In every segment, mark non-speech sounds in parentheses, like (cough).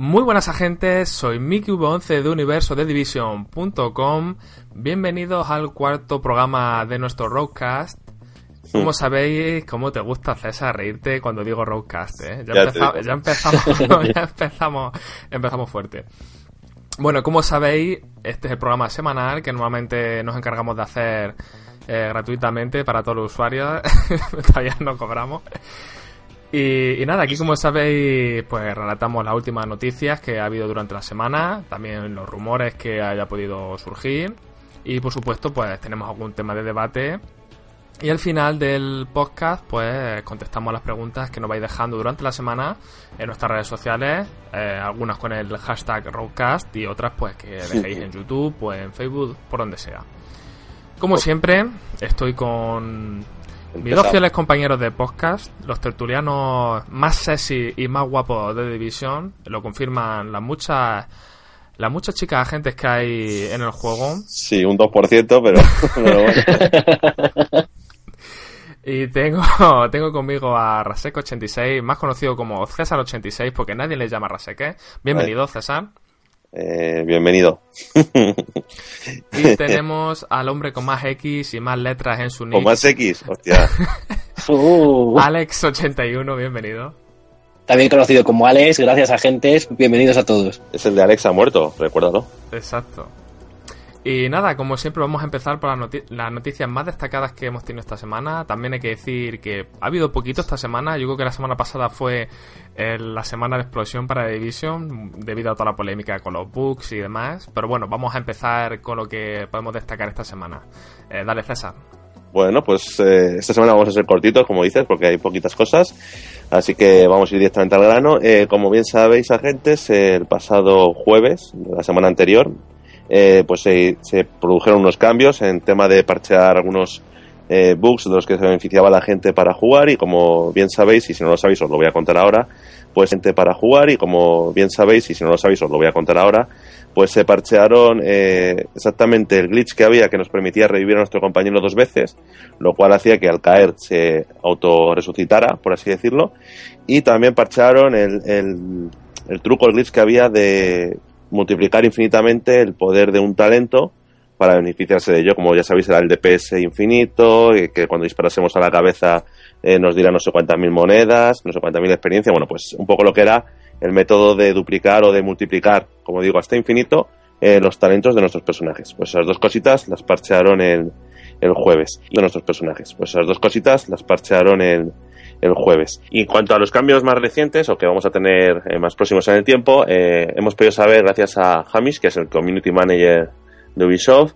Muy buenas agentes, soy MikiV11 de universo de Division.com. Bienvenidos al cuarto programa de nuestro Roadcast. Como sabéis, cómo te gusta César reírte cuando digo Roadcast, ¿eh? Ya empezamos, (laughs) ya empezamos, empezamos fuerte. Bueno, como sabéis, este es el programa semanal que normalmente nos encargamos de hacer eh, gratuitamente para todos los usuarios. (laughs) Todavía no cobramos. Y, y nada, aquí como sabéis, pues relatamos las últimas noticias que ha habido durante la semana, también los rumores que haya podido surgir y por supuesto pues tenemos algún tema de debate y al final del podcast pues contestamos las preguntas que nos vais dejando durante la semana en nuestras redes sociales, eh, algunas con el hashtag Roadcast y otras pues que dejéis en YouTube o en Facebook, por donde sea. Como siempre, estoy con mis dos fieles compañeros de podcast, los tertulianos más sexy y más guapos de Division, lo confirman las muchas las muchas chicas agentes que hay en el juego. Sí, un 2%, pero, (laughs) pero bueno. Y tengo, (laughs) tengo conmigo a Rasek86, más conocido como César86, porque nadie le llama Rasek. ¿eh? Bienvenido, César. Eh, bienvenido. (laughs) Y tenemos al hombre con más X y más letras en su Con nick, más X, hostia. (laughs) Uh, Alex81, bienvenido. también conocido como Alex, gracias agentes, bienvenidos a todos. Es el de Alexa muerto, recuérdalo. Exacto. Y nada, como siempre vamos a empezar por las, noti- las noticias más destacadas que hemos tenido esta semana. También hay que decir que ha habido poquito esta semana. Yo creo que la semana pasada fue eh, la semana de explosión para Division debido a toda la polémica con los bugs y demás. Pero bueno, vamos a empezar con lo que podemos destacar esta semana. Eh, dale, César. Bueno, pues eh, esta semana vamos a ser cortitos, como dices, porque hay poquitas cosas. Así que vamos a ir directamente al grano. Eh, como bien sabéis, agentes, el pasado jueves, la semana anterior, eh, pues se, produjeron unos cambios en tema de parchear algunos eh, bugs de los que se beneficiaba la gente para jugar. Y como bien sabéis, y si no lo sabéis, os lo voy a contar ahora, pues gente para jugar. Y como bien sabéis, y si no sabéis, os lo voy a contar ahora, pues se parchearon eh, exactamente el glitch que había que nos permitía revivir a nuestro compañero dos veces, lo cual hacía que al caer se auto-resucitara, por así decirlo, y también parchearon el, el truco, el glitch que había de multiplicar infinitamente el poder de un talento para beneficiarse de ello, como ya sabéis era el DPS infinito, y que cuando disparásemos a la cabeza eh, nos diera no sé cuántas mil monedas, no sé cuántas mil experiencia, bueno, pues un poco lo que era el método de duplicar o de multiplicar, como digo, hasta infinito, eh, los talentos de nuestros personajes. Pues esas dos cositas las parchearon el, el jueves de nuestros personajes. Pues esas dos cositas las parchearon el, el jueves. Y en cuanto a los cambios más recientes o que vamos a tener eh, más próximos en el tiempo, eh, hemos podido saber, gracias a Hamish, que es el Community Manager de Ubisoft,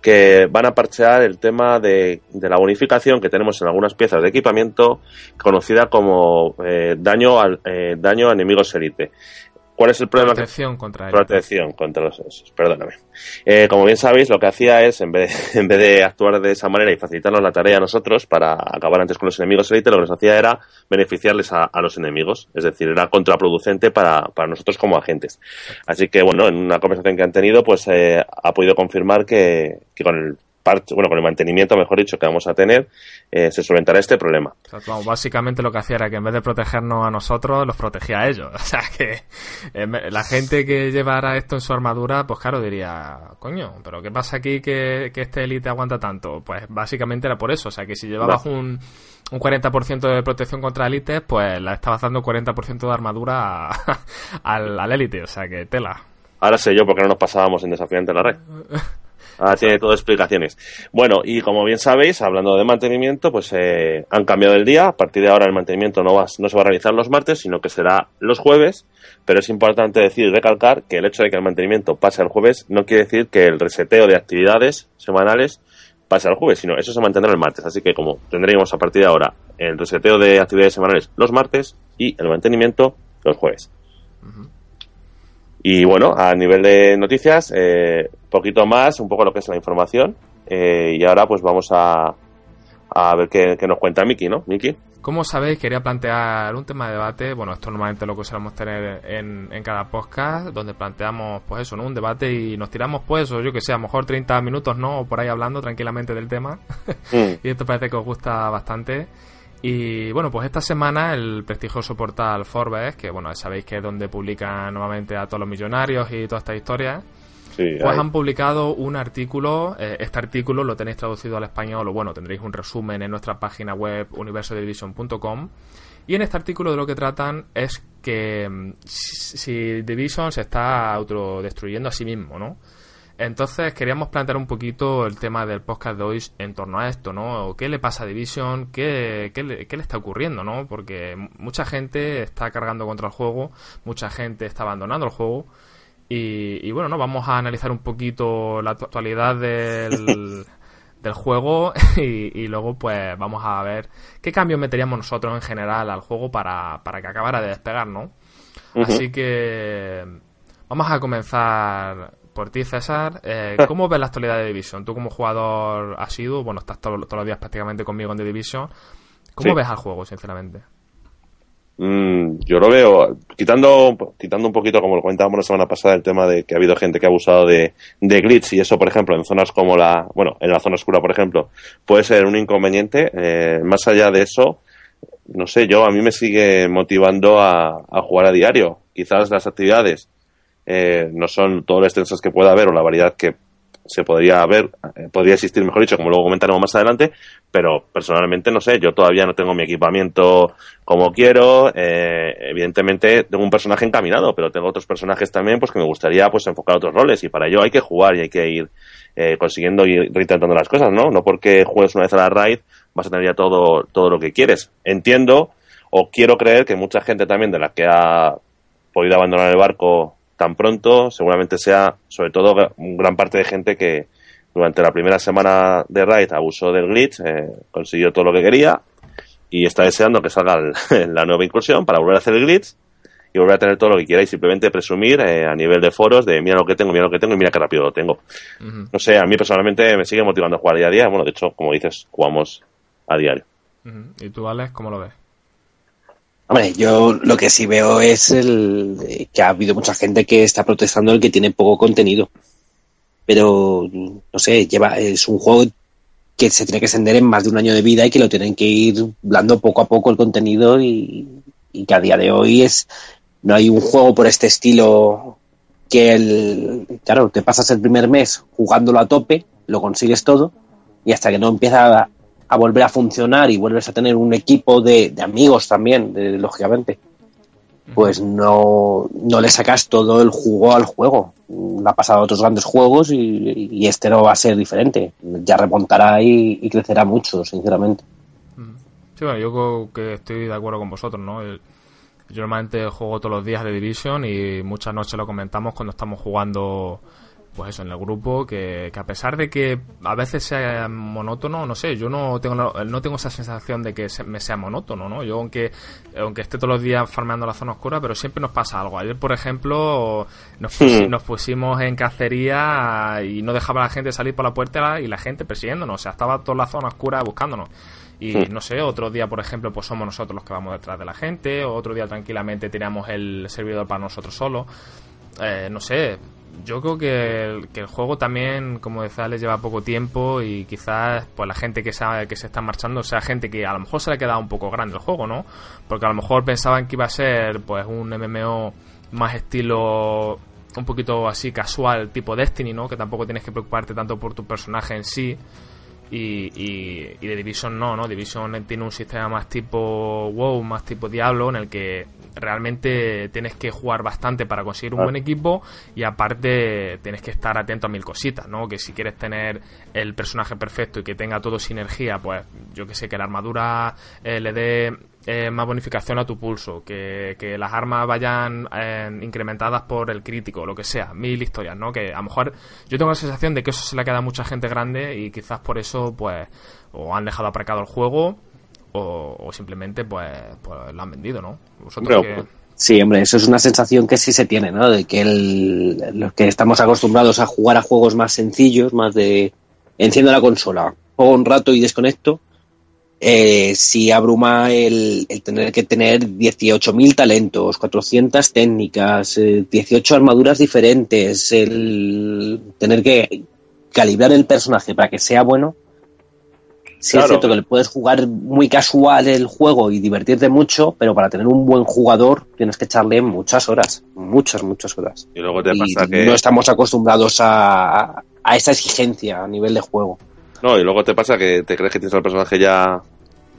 que van a parchear el tema de, de la bonificación que tenemos en algunas piezas de equipamiento conocida como eh, daño, al, daño a enemigos élite. ¿Cuál es el problema? que Protección contra él. Protección contra los esos, perdóname. Eh, como bien sabéis, lo que hacía es, en vez, de, (laughs) en vez de actuar de esa manera y facilitarnos la tarea a nosotros para acabar antes con los enemigos élite, lo que nos hacía era beneficiarles a, a los enemigos. Es decir, era contraproducente para, para nosotros como agentes. Así que, bueno, en una conversación que han tenido, pues eh, ha podido confirmar que, que con el parche, bueno, con el mantenimiento, mejor dicho, que vamos a tener, eh, se solventará este problema. O sea, vamos, básicamente lo que hacía era que en vez de protegernos a nosotros, los protegía a ellos. (laughs) O sea que eh, la gente que llevara esto en su armadura, pues claro, diría, coño, pero ¿qué pasa aquí que, que este élite aguanta tanto? Pues básicamente era por eso. O sea que si llevabas un, un 40% de protección contra élites, pues la estabas dando 40% de armadura a- (laughs) al al élite. O sea que tela. Ahora sé yo por qué no nos pasábamos en desafiante en la red. (laughs) Ahora tiene todo explicaciones. Bueno, y como bien sabéis, hablando de mantenimiento, pues eh, han cambiado el día. A partir de ahora el mantenimiento no, va, no se va a realizar los martes, sino que será los jueves. Pero es importante decir y recalcar que el hecho de que el mantenimiento pase al jueves no quiere decir que el reseteo de actividades semanales pase al jueves, sino eso se mantendrá el martes. Así que como tendremos a partir de ahora el reseteo de actividades semanales los martes y el mantenimiento los jueves. Y bueno, a nivel de noticias, eh, poquito más, un poco lo que es la información. Eh, y ahora pues vamos a, a ver qué, qué nos cuenta Miki, ¿no? Miki. Como sabéis, quería plantear un tema de debate. Bueno, esto normalmente lo que solemos tener en, en cada podcast, donde planteamos, pues eso, ¿no? Un debate y nos tiramos, pues, o yo que sé, a lo mejor 30 minutos, ¿no? O por ahí hablando tranquilamente del tema. Mm. (laughs) y esto parece que os gusta bastante. Y bueno, pues esta semana el prestigioso portal Forbes, que bueno, sabéis que es donde publican nuevamente a todos los millonarios y todas estas historias, pues han publicado un artículo. Eh, este artículo lo tenéis traducido al español, o bueno, tendréis un resumen en nuestra página web universodivision.com. Y en este artículo de lo que tratan es que mm, si Division se está autodestruyendo a sí mismo, ¿no? Entonces queríamos plantear un poquito el tema del podcast de hoy en torno a esto, ¿no? ¿Qué le pasa a Division? ¿Qué, qué, le, qué le está ocurriendo, no? Porque mucha gente está cargando contra el juego, mucha gente está abandonando el juego. Y, bueno, no vamos a analizar un poquito la actualidad del, (laughs) del juego (laughs) y, luego pues vamos a ver qué cambios meteríamos nosotros en general al juego para, para que acabara de despegar, ¿no? Así que vamos a comenzar por ti, César. Eh, (laughs) ¿Cómo ves la actualidad de Division? Tú como jugador asiduo, bueno, estás todos los días prácticamente conmigo en The Division. ¿Cómo ves al juego, sinceramente? Mm, yo lo veo, quitando, quitando un poquito, como lo comentábamos la semana pasada, el tema de que ha habido gente que ha abusado de, de glitch y eso, por ejemplo, en zonas como la, bueno, en la zona oscura, por ejemplo, puede ser un inconveniente. Eh, más allá de eso, no sé, yo a mí me sigue motivando a, a jugar a diario. Quizás las actividades eh, no son todo lo extensas que pueda haber o la variedad que se podría ver, eh, podría existir, mejor dicho, como luego comentaremos más adelante, pero personalmente no sé, yo todavía no tengo mi equipamiento como quiero, eh, evidentemente tengo un personaje encaminado, pero tengo otros personajes también pues que me gustaría pues enfocar otros roles y para ello hay que jugar y hay que ir eh, consiguiendo y reintentando las cosas, ¿no? No porque juegues una vez a la raid vas a tener ya todo, todo lo que quieres. Entiendo o quiero creer que mucha gente también de la que ha podido abandonar el barco tan pronto, seguramente sea sobre todo gran parte de gente que durante la primera semana de Raid abusó del glitch, eh, consiguió todo lo que quería y está deseando que salga (laughs) la nueva incursión para volver a hacer el glitch y volver a tener todo lo que quiera y simplemente presumir eh, a nivel de foros de mira lo que tengo, mira lo que tengo y mira qué rápido lo tengo. No sé, a mí personalmente me sigue motivando a jugar día a día. Bueno, de hecho, como dices, jugamos a diario. ¿Y tú, Alex, cómo lo ves? Hombre, yo lo que sí veo es el, que ha habido mucha gente que está protestando el que tiene poco contenido. Pero, no sé, lleva, es un juego que se tiene que extender en más de un año de vida y que lo tienen que ir dando poco a poco el contenido y, que a día de hoy es no hay un juego por este estilo que el claro te pasas el primer mes jugándolo a tope lo consigues todo y hasta que no empieza a volver a funcionar y vuelves a tener un equipo de, amigos también, lógicamente, pues no, no le sacas todo el jugo al juego. Ha pasado a otros grandes juegos y, este no va a ser diferente. Ya remontará y, crecerá mucho, sinceramente. Sí, bueno, yo creo que estoy de acuerdo con vosotros, ¿no? yo normalmente juego todos los días de Division y muchas noches lo comentamos cuando estamos jugando pues eso, en el grupo, que, a pesar de que a veces sea monótono, no sé, yo no tengo no tengo esa sensación de que me sea monótono, ¿no? Yo aunque aunque esté todos los días farmeando la zona oscura, pero siempre nos pasa algo. Ayer, por ejemplo, nos, nos pusimos en cacería y no dejaba la gente salir por la puerta y la gente persiguiéndonos, o sea, estaba toda la zona oscura buscándonos. Y no sé, otro día, por ejemplo, pues somos nosotros los que vamos detrás de la gente, otro día tranquilamente tiramos el servidor para nosotros solos. Eh, no sé, yo creo que el, juego también, como decía, les lleva poco tiempo y quizás pues la gente que sabe que se está marchando sea gente que a lo mejor se le ha quedado un poco grande el juego, ¿no? Porque a lo mejor pensaban que iba a ser pues un MMO más estilo un poquito así casual, tipo Destiny, ¿no? Que tampoco tienes que preocuparte tanto por tu personaje en sí. Y, y, y de Division no, ¿no? Division tiene un sistema más tipo WoW, más tipo Diablo, en el que realmente tienes que jugar bastante para conseguir un buen equipo y aparte tienes que estar atento a mil cositas, ¿no? Que si quieres tener el personaje perfecto y que tenga todo sinergia, pues yo que sé, que la armadura eh, le dé eh, más bonificación a tu pulso, que, las armas vayan eh, incrementadas por el crítico, lo que sea, mil historias, ¿no? Que a lo mejor yo tengo la sensación de que eso se le queda a mucha gente grande y quizás por eso, pues, o han dejado aparcado el juego o, simplemente pues, pues, lo han vendido, ¿no? Sí, hombre, eso es una sensación que sí se tiene, ¿no? De que los que estamos acostumbrados a jugar a juegos más sencillos, más de enciendo la consola, juego un rato y desconecto, eh, si abruma el, tener que tener 18.000 talentos, 400 técnicas, 18 eh, armaduras diferentes, el tener que calibrar el personaje para que sea bueno, Sí es cierto que le puedes jugar muy casual el juego y divertirte mucho, pero para tener un buen jugador tienes que echarle muchas horas, muchas, muchas horas. Y luego te pasa que... No estamos acostumbrados a, a esa exigencia a nivel de juego. No, y luego te pasa que te crees que tienes al personaje ya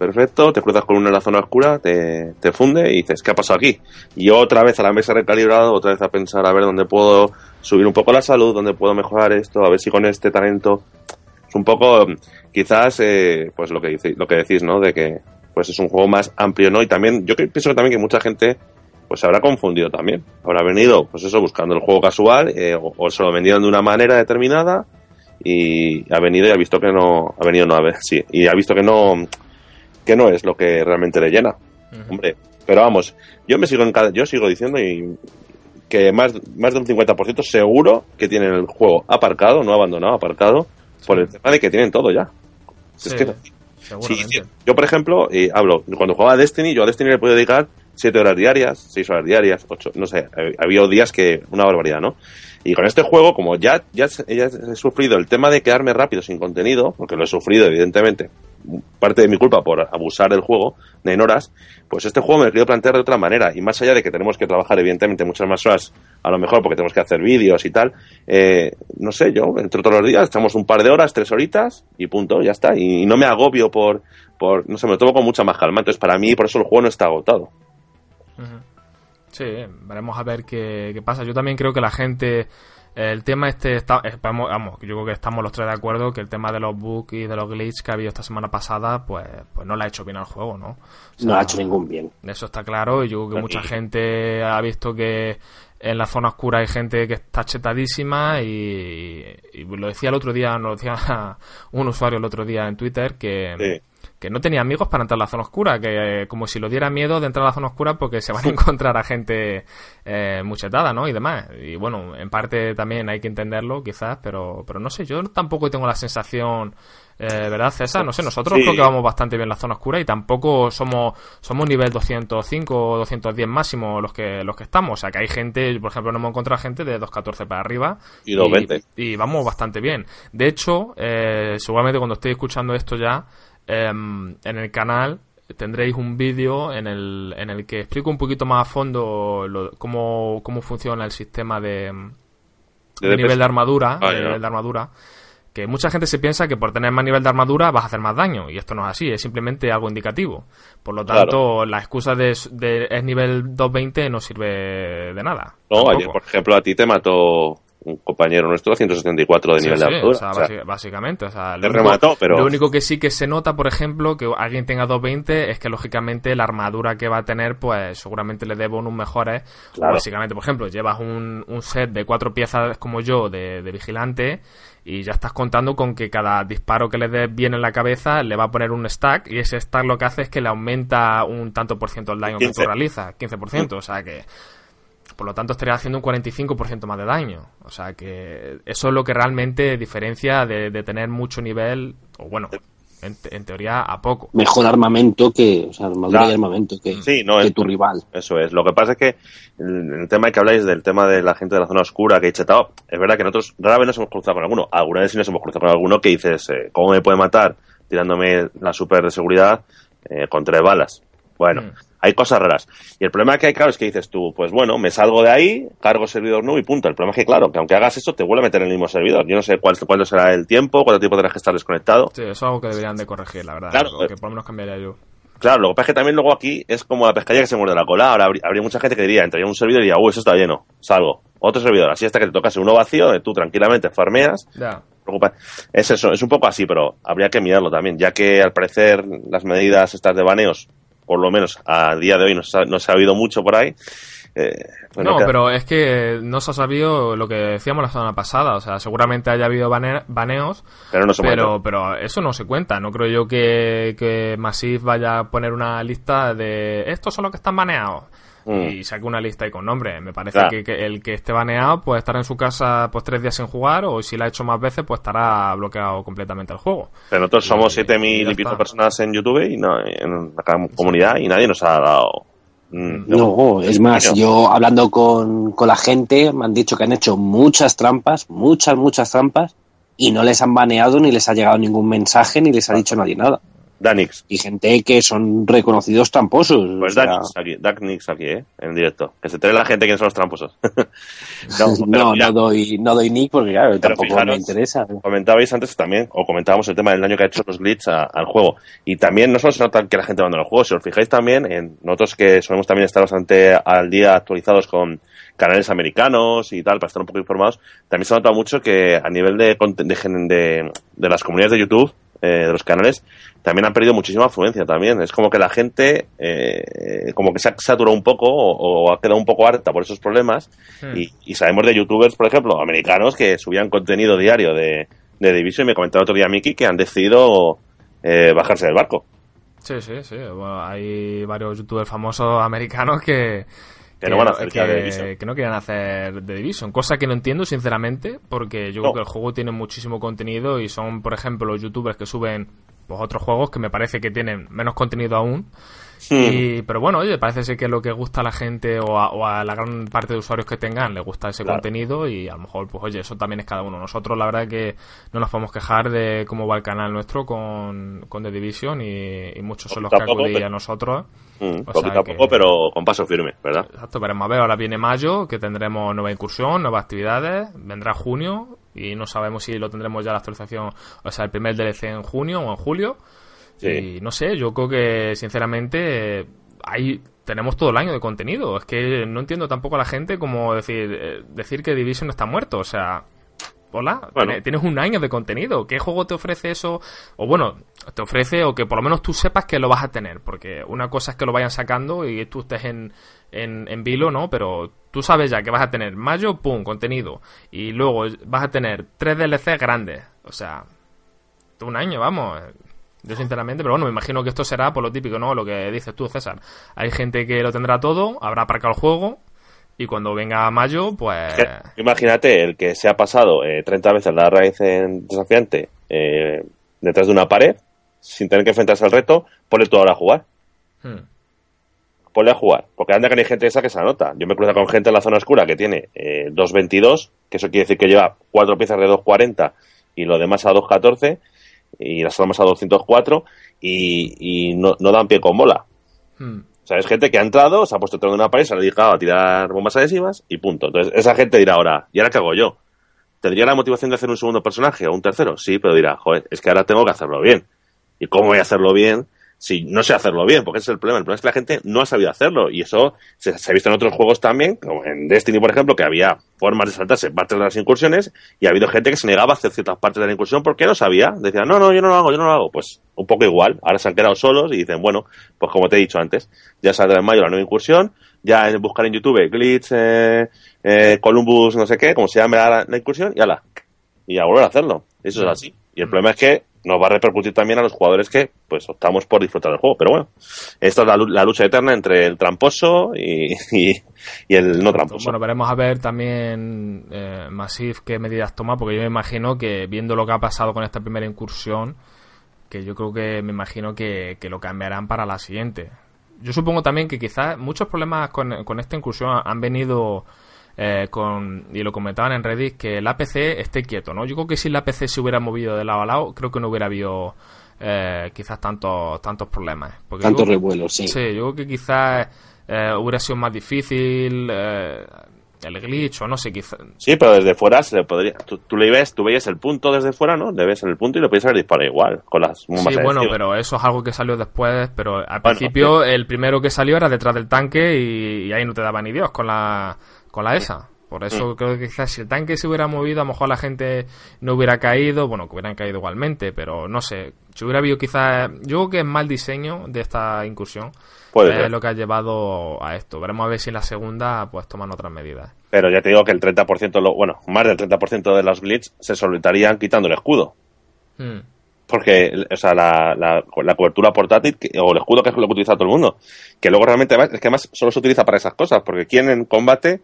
perfecto, te cruzas con uno en la zona oscura, te, te, funde y dices, ¿qué ha pasado aquí? Y otra vez a la mesa recalibrado, otra vez a pensar a ver dónde puedo subir un poco la salud, dónde puedo mejorar esto, a ver si con este talento... Es un poco quizás eh, pues lo que dice, lo que decís no de que pues es un juego más amplio no y también yo pienso que también que mucha gente pues se habrá confundido también. Habrá venido pues eso buscando el juego casual eh, o, se lo vendieron de una manera determinada y ha venido y ha visto que no ha venido no a ver sí y ha visto que no que no es lo que realmente le llena. Hombre pero vamos yo me sigo en cada, yo sigo diciendo y que más más de un 50% seguro que tienen el juego aparcado no abandonado aparcado por el tema de que tienen todo ya. Es que yo, por ejemplo, y hablo, cuando jugaba a Destiny, yo a Destiny le podía dedicar 7 horas diarias, 6 horas diarias, 8, no sé, eh, había días que una barbaridad, ¿no? Y con este juego, como ya, ya, ya he sufrido el tema de quedarme rápido sin contenido, porque lo he sufrido, evidentemente, parte de mi culpa por abusar del juego de en horas, pues este juego me lo quiero plantear de otra manera. Y más allá de que tenemos que trabajar, evidentemente, muchas más horas, a lo mejor porque tenemos que hacer vídeos y tal, eh, no sé, yo, entre todos los días, echamos un par de horas, tres horitas y punto, ya está. Y, no me agobio por, por, no sé, me lo tomo con mucha más calma. Entonces, para mí, por eso el juego no está agotado. Sí, veremos a ver qué, qué pasa. Yo también creo que la gente el tema este, está, vamos, yo creo que estamos los tres de acuerdo que el tema de los bugs y de los glitches que ha habido esta semana pasada, pues, pues no le ha hecho bien al juego, ¿no? no ha hecho ningún bien. Eso está claro y yo creo que mucha gente ha visto que en la zona oscura hay gente que está chetadísima y, lo decía el otro día, nos decía (laughs) un usuario el otro día en Twitter que que no tenía amigos para entrar a la zona oscura, que eh, como si lo diera miedo de entrar a la zona oscura porque se van a (laughs) encontrar a gente eh, muchetada, ¿no? Y demás. Y bueno, en parte también hay que entenderlo, quizás, pero, pero no sé, yo tampoco tengo la sensación, eh, ¿verdad, César? No sé, nosotros creo que vamos bastante bien en la zona oscura y tampoco somos somos nivel 205 o 210 máximo los que los que estamos. O sea, que hay gente, por ejemplo, no hemos encontrado gente de 214 para arriba. Y 220. Y, vamos bastante bien. De hecho, eh, seguramente cuando estéis escuchando esto ya, Em, en el canal tendréis un vídeo en el, en el que explico un poquito más a fondo cómo, cómo funciona el sistema de, nivel de armadura, ah, de armadura. Que mucha gente se piensa que por tener más nivel de armadura vas a hacer más daño, y esto no es así, es simplemente algo indicativo. Por lo tanto, la excusa de, de, es nivel 220 no sirve de nada. No, ayer, por ejemplo, a ti te mató un compañero nuestro a 174 de nivel de altura. O sea, básicamente, o sea, lo, único, pero... lo único que sí que se nota, por ejemplo, que alguien tenga 220 es que lógicamente la armadura que va a tener, pues seguramente le debo unos mejores. básicamente, por ejemplo, llevas un, un, set de cuatro piezas como yo de, vigilante y ya estás contando con que cada disparo que le des bien en la cabeza le va a poner un stack y ese stack lo que hace es que le aumenta un tanto por ciento el daño que tú realizas, 15%, o sea que por lo tanto, estaría haciendo un 45% más de daño. O sea que eso es lo que realmente diferencia de, tener mucho nivel, o bueno, en, teoría a poco. Mejor armamento que, o sea, armadura y armamento que, tu rival. Eso es. Lo que pasa es que el, tema que habláis del tema de la gente de la zona oscura que he chetado, es verdad que nosotros rara vez nos hemos cruzado con alguno. Alguna vez sí nos hemos cruzado con alguno que dices, eh, ¿cómo me puede matar tirándome la super de seguridad eh, con tres balas? Bueno. Mm hay cosas raras. Y el problema que hay, claro, es que dices tú, pues bueno, me salgo de ahí, cargo servidor nuevo y punto. El problema es que, claro, que aunque hagas eso, te vuelve a meter en el mismo servidor. Yo no sé cuál, cuándo será el tiempo, cuánto tiempo tendrás que estar desconectado. Sí, eso es algo que deberían de corregir, la verdad. Claro. que por lo menos cambiaría yo. Claro, lo que pasa es que también luego aquí es como la pescadilla que se muerde la cola. Ahora habría, mucha gente que diría, entraría un servidor y diría, uy, eso está lleno, salgo. Otro servidor, así hasta que te tocase uno vacío, tú tranquilamente farmeas. Ya. Es eso, es un poco así, pero habría que mirarlo también, ya que al parecer las medidas estas de baneos por lo menos a día de hoy no se ha, no se ha habido mucho por ahí. Eh, no, pero es que no se ha sabido lo que decíamos la semana pasada. O sea, seguramente haya habido baneos, pero, no se pero, pero, eso no se cuenta. No creo yo que, que Massive vaya a poner una lista de estos son los que están baneados. Mm. y saque una lista y con nombre. Me parece que, el que esté baneado puede estar en su casa pues tres días sin jugar o si lo ha hecho más veces pues estará bloqueado completamente el juego. Pero nosotros somos 7.000 y pico personas en YouTube y no, en la comunidad y nadie nos ha dado... Mm, no, es más, yo hablando con, con la gente me han dicho que han hecho muchas trampas, muchas, muchas trampas y no les han baneado ni les ha llegado ningún mensaje ni les ha dicho nadie nada. Danix. Y gente que son reconocidos tramposos. Pues o sea, Danix aquí, Danix aquí, ¿eh? En directo. Que se entere la gente quiénes son los tramposos. (laughs) no, (laughs) no, doy, no doy nick porque claro, tampoco fijaros- me interesa. Comentabais antes también, o comentábamos el tema del daño que ha hecho los glitch a- al juego. Y también no solo se nota que la gente abandona el juego, si os fijáis también, en nosotros que solemos también estar bastante al día actualizados con canales americanos y tal, para estar un poco informados, también se nota mucho que a nivel de, de, de, de las comunidades de YouTube, eh, de los canales, también han perdido muchísima afluencia también. Es como que la gente, eh, como que se ha saturado un poco o, o ha quedado un poco harta por esos problemas. Hmm. Y, y sabemos de youtubers, por ejemplo, americanos que subían contenido diario de, de Division y me comentaba otro día Miki que han decidido eh, bajarse del barco. Sí, sí, sí. Bueno, hay varios youtubers famosos americanos que... Que no van a hacer que, ya The Division. que no quieren hacer The Division, cosa que no entiendo sinceramente, porque yo No. creo que el juego tiene muchísimo contenido y son, por ejemplo, los youtubers que suben pues otros juegos que me parece que tienen menos contenido aún. Y, pero bueno, oye, parece ser que lo que gusta a la gente o a, o a la gran parte de usuarios que tengan le gusta ese Claro. contenido y a lo mejor, pues oye, eso también es cada uno. Nosotros la verdad que no nos podemos quejar de cómo va el canal nuestro con, con The Division y, y muchos son los que Tampoco, pero- a nosotros. Mm, O poquito sea a que- poco, pero con paso firme, ¿verdad? Exacto, veremos a ver, ahora viene mayo, que tendremos nueva incursión, nuevas actividades, vendrá junio y no sabemos si lo tendremos ya la actualización, o sea, el primer DLC en junio o en julio. Sí. Y no sé, yo creo que sinceramente ahí tenemos todo el año de contenido. Es que no entiendo tampoco a la gente como decir, eh, decir que Division está muerto, o sea... Hola, Bueno. tienes un año de contenido. ¿Qué juego te ofrece eso? O bueno, te ofrece o que por lo menos tú sepas que lo vas a tener. Porque una cosa es que lo vayan sacando y tú estés en, en, en vilo, ¿no? Pero tú sabes ya que vas a tener mayo, pum, contenido. Y luego vas a tener tres DLC grandes. O sea, un año, vamos. Yo sinceramente, pero bueno, me imagino que esto será por lo típico, ¿no? Lo que dices tú, César. Hay gente que lo tendrá todo, habrá aparcado el juego. Y cuando venga mayo, pues... Imagínate el que se ha pasado eh, 30 veces la raíz en desafiante eh, detrás de una pared, sin tener que enfrentarse al reto, ponle tú ahora a jugar. hmm. Ponle a jugar. Porque anda que hay gente esa que se anota. Yo me cruzo con gente en la zona oscura que tiene eh, 2.22, que eso quiere decir que lleva cuatro piezas de 2.40 y lo demás a 2.14 y las armas a 204 y, y no, no dan pie con bola. Hmm. O sea, es gente que ha entrado, se ha puesto detrás de una pared, se ha dedicado a tirar bombas adhesivas y punto. Entonces, esa gente dirá ahora, ¿y ahora qué hago yo? ¿Tendría la motivación de hacer un segundo personaje o un tercero? Sí, pero dirá, joder, es que ahora tengo que hacerlo bien. ¿Y cómo voy a hacerlo bien si no sé hacerlo bien? Porque ese es el problema. El problema es que la gente no ha sabido hacerlo. Y eso se, se ha visto en otros juegos también, como en Destiny, por ejemplo, que había formas de saltarse partes de las incursiones y ha habido gente que se negaba a hacer ciertas partes de la incursión porque no sabía. Decía, no, no, yo no lo hago, yo no lo hago. Pues un poco igual. Ahora se han quedado solos y dicen, bueno, pues como te he dicho antes, ya saldrá en mayo la nueva incursión, ya en buscar en YouTube Glitch, eh, eh, Columbus, no sé qué, como se llame la, la incursión, y ala. Y a volver a hacerlo. Eso es así. Y el problema es que nos va a repercutir también a los jugadores que pues optamos por disfrutar del juego. Pero bueno, esta es la, la lucha eterna entre el tramposo (laughs) y, el no tramposo. Bueno, veremos a ver también eh, qué medidas toma, porque yo me imagino que viendo lo que ha pasado con esta primera incursión, que yo creo que me imagino que, que lo cambiarán para la siguiente. Yo supongo también que quizás muchos problemas con esta incursión han venido eh, con, y lo comentaban en Reddit, que el APC esté quieto, ¿no? Yo creo que si el APC se hubiera movido de lado a lado, creo que no hubiera habido eh, quizás tantos, tantos problemas. Porque Tanto yo- revuelo, sí. Sí, yo creo que quizás eh, hubiera sido más difícil eh, el glitch o no sé, quizás... Sí, pero desde fuera se le podría. Tú, tú le ves, tú veías el punto desde fuera, ¿no? Le ves el punto y lo podías haber disparado igual, con las Sí, bueno, adhesivas. pero eso es algo que salió después, pero al Bueno, principio el primero que salió era detrás del tanque y, y ahí no te daba ni Dios con la, con la ESA. Por eso creo que quizás si el tanque se hubiera movido, a lo mejor la gente no hubiera caído, bueno, que hubieran caído igualmente, pero no sé, si hubiera habido quizás, yo creo que es mal diseño de esta incursión, Puede es ser. lo que ha llevado a esto. Veremos a ver si en la segunda pues toman otras medidas. Pero ya te digo que el 30%, lo, bueno, más del 30% de los glitch se solventarían quitando el escudo. Hmm. Porque, o sea, la, la, la cobertura portátil, que- o el escudo que es lo que utiliza todo el mundo, que luego realmente es que además solo se utiliza para esas cosas, porque ¿quién en combate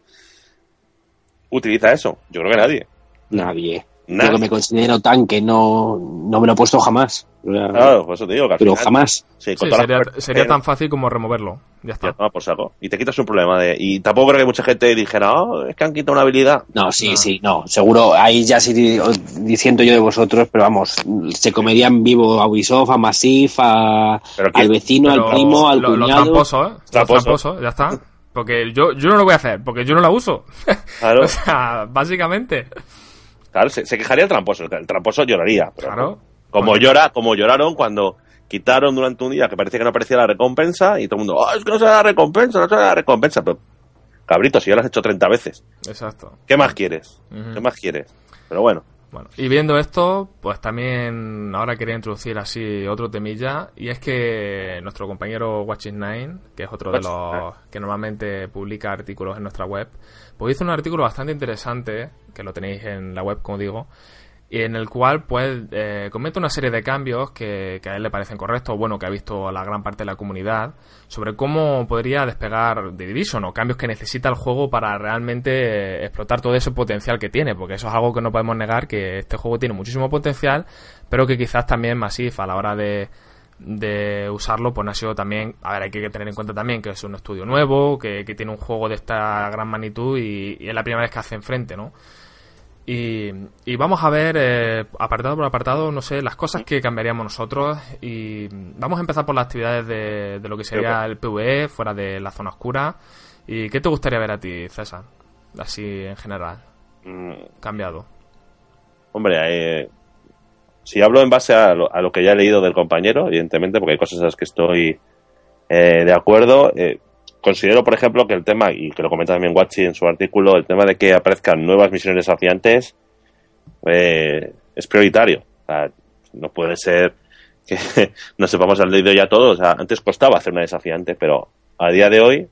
utiliza eso? Yo creo que nadie. Nadie. Lo que me considero tanque no, no me lo he puesto jamás. Claro, por eso te digo que al Pero final- jamás. Sí, Sí, sería, que- tan fácil como removerlo. Ya está. Ya toma por saco. Y te quitas un problema de. Y tampoco creo que mucha gente dijera, oh, es que han quitado una habilidad. No, sí, No. sí, no. Seguro, ahí ya sí di- diciendo yo de vosotros, pero vamos, se comerían vivo a Ubisoft, a Massif, a, que- al vecino, Pero al primo, al lo, lo cuñado. tramposo, ¿eh? Lo Tramposo. tramposo, ya está. Porque yo, yo no lo voy a hacer, porque yo no la uso. Claro, (laughs) o sea, básicamente. claro se, se quejaría el tramposo. El tramposo lloraría. pero Claro. Como, llora, como lloraron cuando quitaron durante un día que parecía que no aparecía la recompensa y todo el mundo, oh, es que no se da la recompensa, no se da la recompensa. Pero, cabrito, si ya lo has hecho 30 veces, Exacto. ¿qué más quieres? ¿Qué más quieres? Pero bueno, Bueno, y viendo esto, pues también ahora quería introducir así otro temilla, y es que nuestro compañero Watching Nine, que es otro de los que normalmente publica artículos en nuestra web, pues hizo un artículo bastante interesante, que lo tenéis en la web, como digo, y en el cual pues eh, comenta una serie de cambios que, que a él le parecen correctos, bueno, que ha visto la gran parte de la comunidad, sobre cómo podría despegar The Division o cambios que necesita el juego para realmente eh, explotar todo ese potencial que tiene, porque eso es algo que no podemos negar, que este juego tiene muchísimo potencial, pero que quizás también Massive a la hora de, de usarlo, pues no ha sido también, a ver, hay que tener en cuenta también que es un estudio nuevo, que, que tiene un juego de esta gran magnitud y, y es la primera vez que hace enfrente, ¿no? Y, y vamos a ver, eh, apartado por apartado, no sé, las cosas que cambiaríamos nosotros. Y vamos a empezar por las actividades de, de lo que sería el PvE, fuera de la zona oscura. ¿Y qué te gustaría ver a ti, César? Así en general, mm, cambiado. hombre, eh, si hablo en base a lo, a lo que ya he leído del compañero, evidentemente, porque hay cosas en las que estoy eh, de acuerdo, eh, considero, por ejemplo, que el tema, y que lo comenta también Watchi en su artículo, el tema de que aparezcan nuevas misiones desafiantes eh, es prioritario. No puede ser que (laughs) no sepamos al dedo ya todo. O sea, antes costaba hacer una desafiante, pero a día de hoy,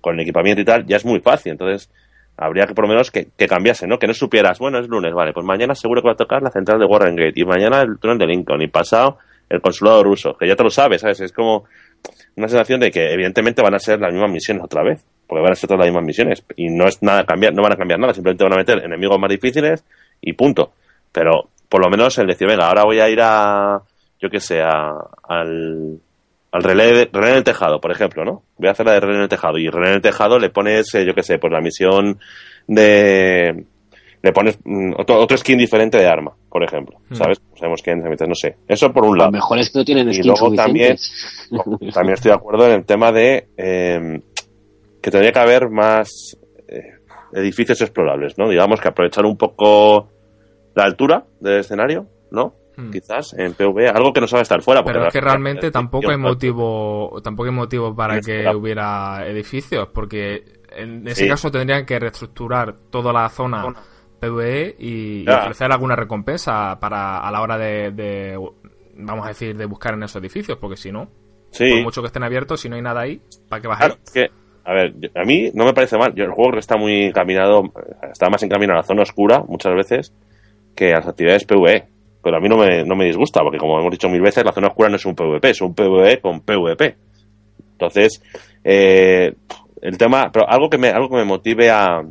con el equipamiento y tal, ya es muy fácil. Entonces, habría que por lo menos que, que cambiase, ¿no? Que no supieras, bueno, es lunes, vale, pues mañana seguro que va a tocar la central de Warren Gate, y mañana el túnel de Lincoln, y pasado el consulado ruso, que ya te lo sabes, ¿sabes? Es como una sensación de que evidentemente van a ser las mismas misiones otra vez, porque van a ser todas las mismas misiones, y no es nada cambiar, no van a cambiar nada, simplemente van a meter enemigos más difíciles y punto. Pero por lo menos el decir, venga, ahora voy a ir a, yo qué sé, a- al, al relé, de- relé en el tejado, por ejemplo, ¿no? Voy a hacer la de relé en el tejado, y relé en el tejado le pones, eh, yo qué sé, pues la misión de... Le pones mm, otro, otro skin diferente de arma, por ejemplo, Hmm. ¿sabes? Sabemos quién se mete, no sé. Eso por un Lo lado. mejor es que no tienen Y skins luego también, suficientes. también estoy de acuerdo en el tema de eh, que tendría que haber más eh, edificios explorables, ¿no? Digamos que aprovechar un poco la altura del escenario, ¿no? Hmm. Quizás en PV, algo que no sabe estar fuera. porque Pero es que realmente tampoco hay motivo, tampoco hay motivo para que que- hubiera edificios, porque en ese Sí. caso tendrían que reestructurar toda la zona PvE y, ofrecer alguna recompensa para a la hora de, de, vamos a decir, de buscar en esos edificios, porque si no, Sí, por mucho que estén abiertos, si no hay nada ahí, ¿para qué vas claro, que, a ver, a mí no me parece mal. Yo, el juego está muy encaminado, está más encaminado a la zona oscura muchas veces que a las actividades PvE. Pero a mí no me, no me disgusta, porque como hemos dicho mil veces, la zona oscura no es un PvP, es un PvE con PvP. Entonces, eh, el tema, pero algo que me, algo que me motive a,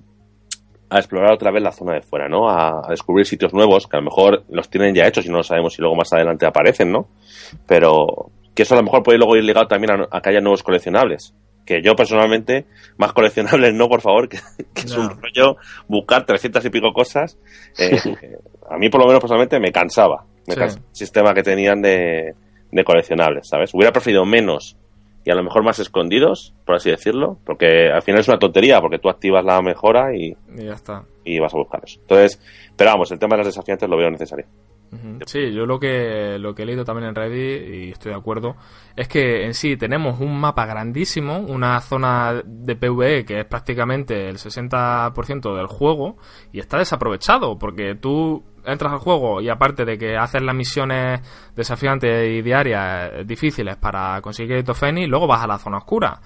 a explorar otra vez la zona de fuera, ¿no? A, a descubrir sitios nuevos, que a lo mejor los tienen ya hechos y no lo sabemos si luego más adelante aparecen, ¿no? Pero que eso a lo mejor puede luego ir ligado también a, a que haya nuevos coleccionables. Que yo personalmente, más coleccionables no, por favor, que, que es un rollo buscar 300 y pico cosas. eh, a mí, por lo menos, personalmente, me cansaba. Me Sí. cansa el sistema que tenían de, de coleccionables, ¿sabes? Hubiera preferido menos y a lo mejor más escondidos, por así decirlo, porque al final es una tontería, porque tú activas la mejora y, Y ya está. y vas a buscar eso. Entonces, pero vamos, el tema de las desafiantes lo veo necesario. Sí, yo lo que, lo que he leído también en Reddit, y estoy de acuerdo, es que en sí tenemos un mapa grandísimo, una zona de PvE que es prácticamente el 60% del juego, y está desaprovechado, porque tú entras al juego y aparte de que haces las misiones desafiantes y diarias eh, difíciles para conseguir crédito Feni, luego vas a la zona oscura.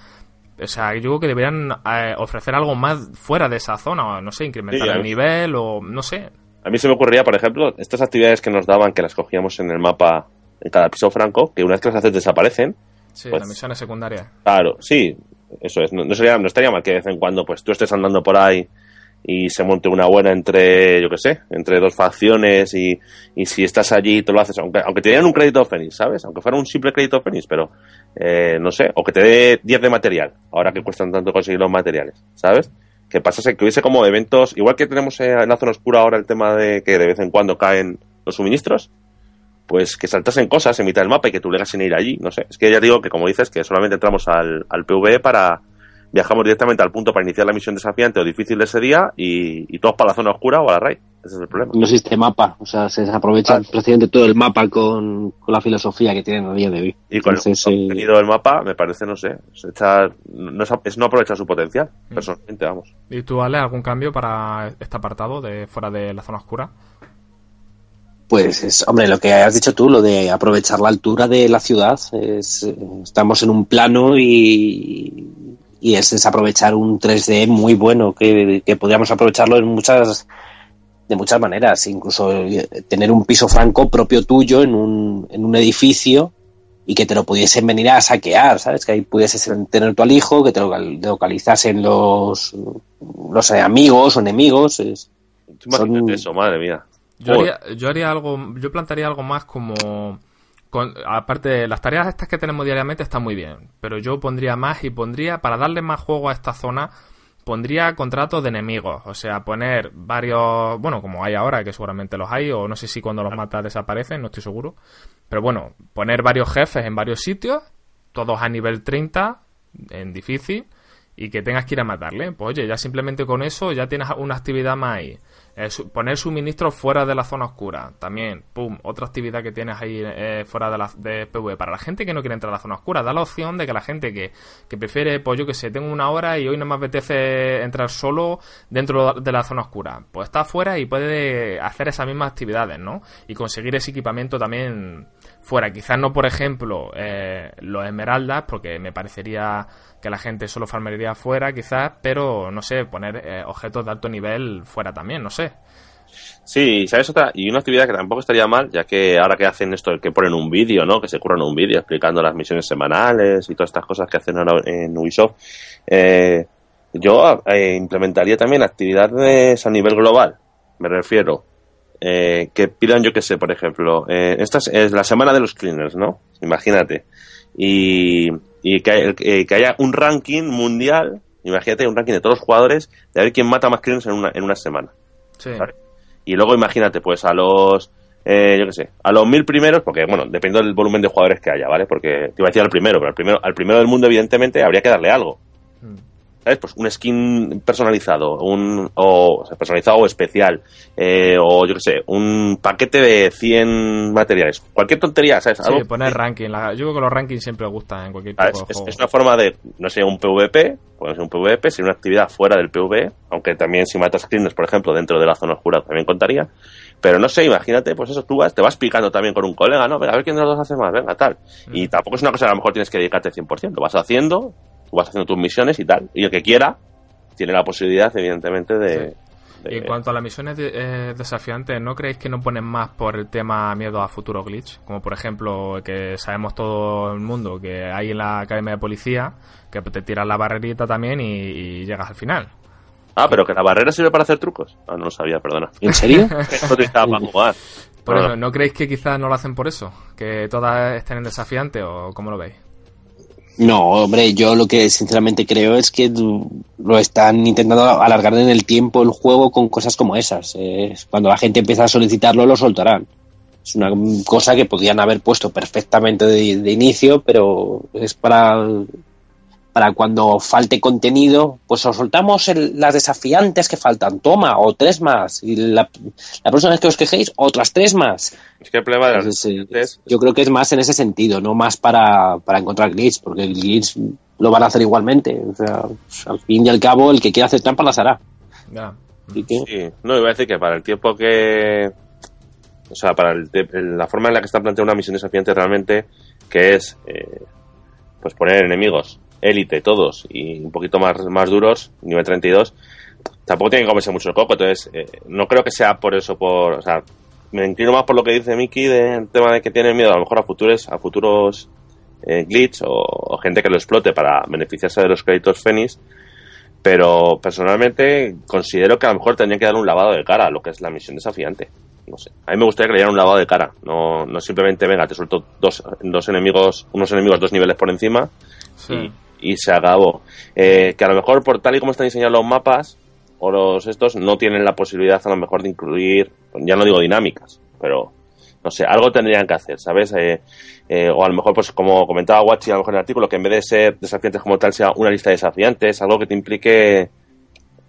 O sea, yo creo que deberían eh, ofrecer algo más fuera de esa zona, o no sé, incrementar Sí, el nivel o no sé. A mí se me ocurriría, por ejemplo, estas actividades que nos daban, que las cogíamos en el mapa en cada piso franco, que una vez que las haces desaparecen. Sí, Pues- las misiones secundarias. Claro, sí, eso es. No, no sería, no estaría mal que de vez en cuando pues tú estés andando por ahí y se monte una buena entre, yo qué sé, entre dos facciones y, y si estás allí te lo haces, aunque, aunque te dieran un crédito Fénix, ¿sabes? Aunque fuera un simple crédito Fénix, pero eh, no sé, o que te dé 10 de material, ahora que cuestan tanto conseguir los materiales, ¿sabes? Que pasase, que hubiese como eventos, igual que tenemos en la zona oscura ahora el tema de que de vez en cuando caen los suministros, pues que saltasen cosas en mitad del mapa y que tú legas sin ir allí, no sé. Es que ya digo que como dices, que solamente entramos al, al PvE para, viajamos directamente al punto para iniciar la misión desafiante o difícil de ese día y, y todos para la zona oscura o a la raid. Ese es el problema. No existe mapa, o sea, se aprovecha Ah. prácticamente todo el mapa con, con la filosofía que tienen a día de hoy. Y con Entonces, el eh, contenido del mapa, me parece, no sé, es, echar- no es, es no aprovechar su potencial, Mm. personalmente, vamos. ¿Y tú, Ale, algún cambio para este apartado de fuera de la zona oscura? Pues es, hombre, lo que has dicho tú, lo de aprovechar la altura de la ciudad, es, eh, estamos en un plano y, y es, es aprovechar un 3D muy bueno, que, que podríamos aprovecharlo en muchas, de muchas maneras, incluso eh, tener un piso franco propio tuyo en un, en un edificio y que te lo pudiesen venir a saquear, ¿sabes? Que ahí pudieses tener tu alijo, que te local- localizasen los, los amigos o enemigos. es- Son- eso, madre mía. Yo haría, yo haría algo, yo plantearía algo más como, con- aparte de las tareas estas que tenemos diariamente están muy bien, pero yo pondría más y pondría, para darle más juego a esta zona, pondría contratos de enemigos, o sea, poner varios, bueno, como hay ahora, que seguramente los hay, o no sé si cuando los matas desaparecen, no estoy seguro, pero bueno, poner varios jefes en varios sitios, todos a nivel 30, en difícil, y que tengas que ir a matarle. Pues oye, ya simplemente con eso ya tienes una actividad más ahí. Poner suministros fuera de la zona oscura. También, pum, otra actividad que tienes ahí eh, fuera de la de PvE. Para la gente que no quiere entrar a la zona oscura, da la opción de que la gente que, que prefiere, pues yo que sé, tengo una hora y hoy no me apetece entrar solo dentro de la zona oscura. Pues está afuera y puede hacer esas mismas actividades, ¿no? Y conseguir ese equipamiento también fuera. Quizás no, por ejemplo, eh, los esmeraldas, porque me parecería que la gente solo farmería fuera, quizás, pero no sé, poner eh, objetos de alto nivel fuera también, no sé. Sí, ¿sabes otra? Y una actividad que tampoco estaría mal, ya que ahora que hacen esto, que ponen un vídeo, ¿no? Que se curran un vídeo explicando las misiones semanales y todas estas cosas que hacen ahora en Ubisoft. Eh, yo eh, implementaría también actividades a nivel global. Me refiero. eh, que pidan, yo que sé, por ejemplo, eh, esta es, es la semana de los cleaners, ¿no? Imagínate. Y, que, eh, que haya un ranking mundial, imagínate un ranking de todos los jugadores, de ver quién mata más cleaners en una, en una semana. Sí. Y luego imagínate, pues a los, eh, yo qué sé, a los mil primeros, porque bueno, depende del volumen de jugadores que haya, ¿vale? Porque te iba a decir al primero, pero al primero, al primero del mundo, evidentemente, habría que darle algo. Mm. ¿Sabes? Pues un skin personalizado, un, o, o sea, personalizado o especial, eh, o yo qué sé, un paquete de 100 materiales. Cualquier tontería, ¿sabes? Sí, poner ranking. la- yo creo que los rankings siempre gustan en cualquier tipo es, de es- juego. es una forma de, no sé, un PvP, puede ser un PvP, sería una actividad fuera del PvE, aunque también si matas cleaners, por ejemplo, dentro de la zona oscura también contaría. Pero no sé, imagínate, pues eso, tú vas, te vas picando también con un colega, ¿no? Venga, a ver quién de los dos hace más, venga, tal. Y tampoco es una cosa que a lo mejor tienes que dedicarte 100%, lo vas haciendo, tú vas haciendo tus misiones y tal. Y el que quiera, tiene la posibilidad, evidentemente, de... de- Y en cuanto a las misiones de- eh, desafiantes, ¿no creéis que no ponen más por el tema miedo a futuro glitch? Como por ejemplo, que sabemos todo el mundo que hay en la academia de policía, que te tiras la barrerita también y, y llegas al final. Ah, pero que la barrera sirve para hacer trucos. Ah, no lo sabía, perdona. ¿En serio? (laughs) No te estaba para jugar. Por eso. ¿no creéis que quizás no lo hacen por eso? ¿Que todas estén en desafiante o cómo lo veis? No, hombre, yo lo que sinceramente creo es que lo están intentando alargar en el tiempo el juego con cosas como esas. Cuando la gente empieza a solicitarlo, lo soltarán. Es una cosa que podrían haber puesto perfectamente de inicio, pero es para, para cuando falte contenido, pues os soltamos el- las desafiantes que faltan, toma, o tres más. Y la, la próxima vez que os quejéis, otras tres más. Es que el problema de las Entonces, eh, desafiantes- yo creo que es más en ese sentido, no más para, para encontrar glitch, porque el glitch lo van a hacer igualmente. O sea, al fin y al cabo, el que quiera hacer trampa las hará. Ya. Así que, Sí, no, iba a decir que para el tiempo que. O sea, para el te- la forma en la que están planteando una misión desafiante realmente, que es. eh, pues poner enemigos, élite, todos, y un poquito más, más duros, nivel 32, tampoco tiene que comerse mucho el coco, entonces eh, no creo que sea por eso, por. O sea, me inclino más por lo que dice Mickey del tema de que tienen miedo a lo mejor a futuros, a futuros eh, glitch o, o gente que lo explote para beneficiarse de los créditos Fénix. pero personalmente considero que a lo mejor tendría que dar un lavado de cara a lo que es la misión desafiante. No sé. A mí me gustaría que le dieran un lavado de cara. No, no simplemente, venga, te suelto dos, dos enemigos, unos enemigos dos niveles por encima Sí. y, y se acabó. Eh, que a lo mejor por tal y como están diseñados los mapas o los estos no tienen la posibilidad a lo mejor de incluir, ya no digo dinámicas, pero no sé, algo tendrían que hacer, ¿sabes? Eh, eh, o a lo mejor, pues como comentaba Wachi a lo mejor en el artículo, que en vez de ser desafiantes como tal sea una lista de desafiantes, algo que te implique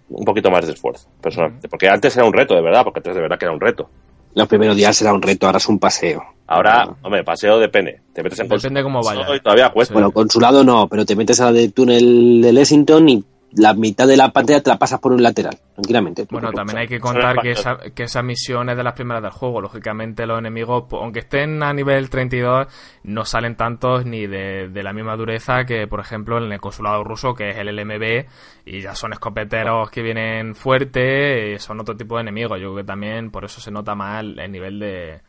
un poquito más de esfuerzo, personalmente. Porque antes era un reto, de verdad, porque antes de verdad que era un reto. Los primeros días era un reto, ahora es un paseo. Ahora, hombre, paseo depende. Te metes en Depende cómo vaya. y todavía cuesta. Bueno, consulado no, pero te metes a la del túnel de Lexington y la mitad de la pantalla te la pasas por un lateral, tranquilamente. Bueno, también hay que contar que esa, que esa misión es de las primeras del juego. Lógicamente, los enemigos, pues, aunque estén a nivel 32, no salen tantos ni de, de la misma dureza que, por ejemplo, en el consulado ruso, que es el LMB, y ya son escopeteros que vienen fuertes, y son otro tipo de enemigos. Yo creo que también por eso se nota más el nivel de,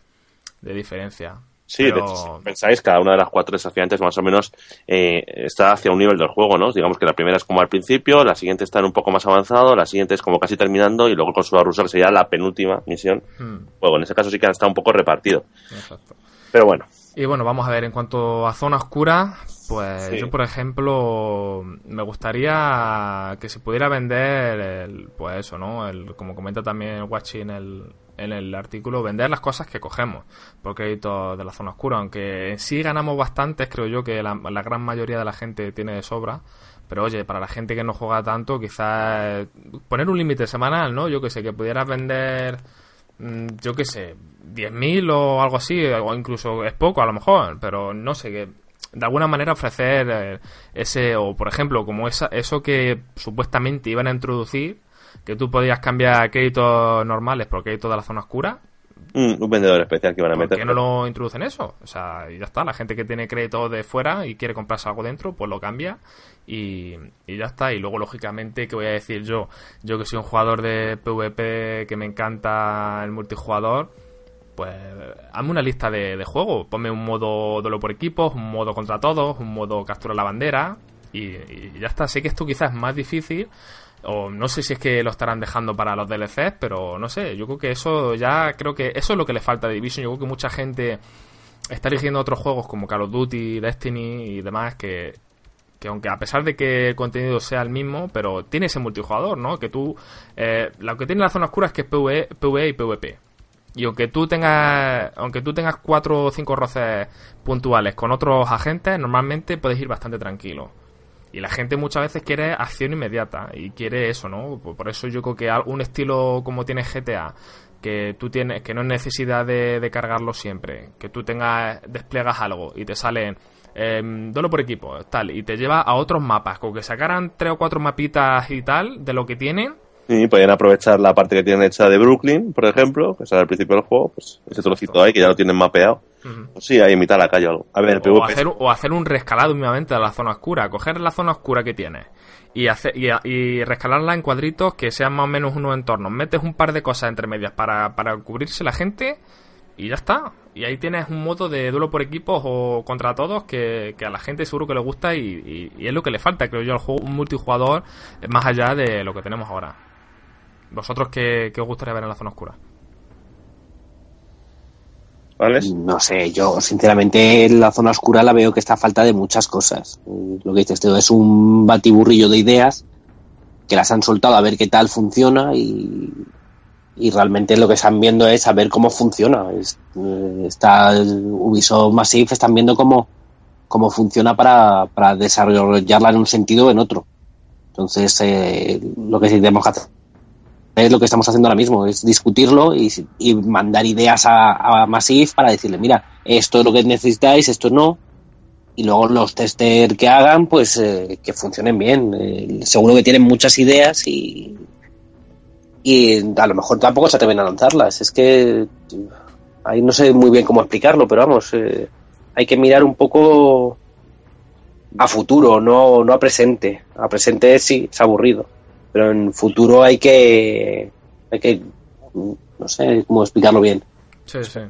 de diferencia. Sí, Pero- de hecho, si pensáis, cada una de las cuatro desafiantes más o menos eh, está hacia un nivel del juego, ¿no? Digamos que la primera es como al principio, la siguiente está en un poco más avanzado, la siguiente es como casi terminando y luego el consulado ruso que sería la penúltima misión. Hmm, Juego, en ese caso sí que está un poco repartido. exacto. Pero bueno, Y bueno, vamos a ver, en cuanto a zona oscura, pues Sí. yo, por ejemplo, me gustaría que se pudiera vender, el, pues eso, ¿no? El, como comenta también Wachi en el, en el artículo, vender las cosas que cogemos por crédito de la zona oscura. Aunque sí ganamos bastantes, creo yo que la, la gran mayoría de la gente tiene de sobra. Pero oye, para la gente que no juega tanto, quizás poner un límite semanal, ¿no? Yo que sé, que pudieras vender mm, yo qué sé, 10.000 o algo así, o incluso es poco a lo mejor, pero no sé, que de alguna manera ofrecer eh, ese, o por ejemplo, como esa, eso que supuestamente iban a introducir, que tú podías cambiar créditos normales por créditos de la zona oscura, mm, un vendedor especial que van a ¿por meter. qué no lo introducen eso? O sea, y ya está, la gente que tiene créditos de fuera y quiere comprarse algo dentro, pues lo cambia y, y ya está. Y luego, lógicamente, ¿qué voy a decir yo? Yo que soy un jugador de PvP que me encanta el multijugador, pues hazme una lista de, juegos. Ponme un modo duelo por equipos, un modo contra todos, un modo captura la bandera y, y ya está. Sé que esto quizás es más difícil. O no sé si es que lo estarán dejando para los DLCs, pero no sé, yo creo que eso ya, creo que eso es lo que le falta a Division. Yo creo que mucha gente está eligiendo otros juegos como Call of Duty, Destiny y demás que, que aunque a pesar de que el contenido sea el mismo, pero tiene ese multijugador, ¿no? Que tú, eh, lo que tiene la zona oscura es que es PvE, PvE y PvP. Y aunque tú tengas, aunque tú tengas cuatro o cinco roces puntuales con otros agentes, normalmente puedes ir bastante tranquilo. Y la gente muchas veces quiere acción inmediata y quiere eso, ¿no? Por por eso yo creo que un estilo como tiene GTA, que tú tienes, que no es necesidad de, cargarlo siempre, que tú tengas, despliegas algo y te salen eh, duelo por equipo, tal, y te lleva a otros mapas, con que sacaran tres o cuatro mapitas y tal de lo que tienen, Y podrían aprovechar la parte que tienen hecha de Brooklyn, por ejemplo, que sale al principio del juego, pues ese trocito ahí que ya lo tienen mapeado. Ujú. Pues sí, ahí en mitad de la calle o algo. A ver, o PvP. hacer, o hacer un rescalado mínimamente de la zona oscura, coger la zona oscura que tienes y, hacer, y, y rescalarla en cuadritos que sean más o menos unos entornos. Metes un par de cosas entre medias para, para cubrirse la gente y ya está. Y ahí tienes un modo de duelo por equipos o contra todos que, que a la gente seguro que le gusta y, y- y es lo que le falta, creo yo, al juego, un multijugador más allá de lo que tenemos ahora. ¿Vosotros qué, qué os gustaría ver en la zona oscura? ¿Vale? No sé, yo sinceramente en la zona oscura la veo que está a falta de muchas cosas. Eh, Lo que dices tú es un batiburrillo de ideas que las han soltado a ver qué tal funciona y, y realmente lo que están viendo es a ver cómo funciona. Eh, está el Ubisoft Massive, están viendo cómo, cómo funciona para, para desarrollarla en un sentido o en otro. Entonces, eh, lo que sí tenemos que hacer es lo que estamos haciendo ahora mismo, es discutirlo y, y mandar ideas a, a Massive para decirle, mira, esto es lo que necesitáis, esto no. Y luego los testers que hagan, pues eh, que funcionen bien. Eh, seguro que tienen muchas ideas y, y a lo mejor tampoco se atreven a lanzarlas. Es que ahí no sé muy bien cómo explicarlo, pero vamos, eh, hay que mirar un poco a futuro, no, no a presente. A presente sí, es aburrido pero en futuro hay que hay que no sé cómo explicarlo bien Sí, sí.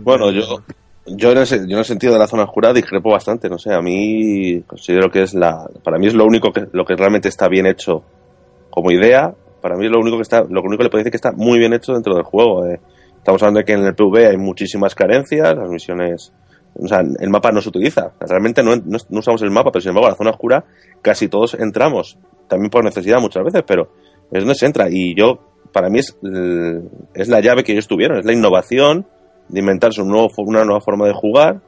Bueno, yo, yo, en ese, yo en el sentido de la zona oscura discrepo bastante, no sé, a mí considero que es la, para mí es lo único que, lo que realmente está bien hecho como idea, para mí lo único que está, lo único que le puedo decir es que está muy bien hecho dentro del juego. eh. Estamos hablando de que en el PvE hay muchísimas carencias, las misiones, o sea, el mapa no se utiliza. Realmente no, no- no usamos el mapa, pero sin embargo la zona oscura casi todos entramos, también por necesidad muchas veces, pero es donde se entra. Y yo, para mí es, el- es la llave que ellos tuvieron, es la innovación de inventarse un nuevo, una nueva forma de jugar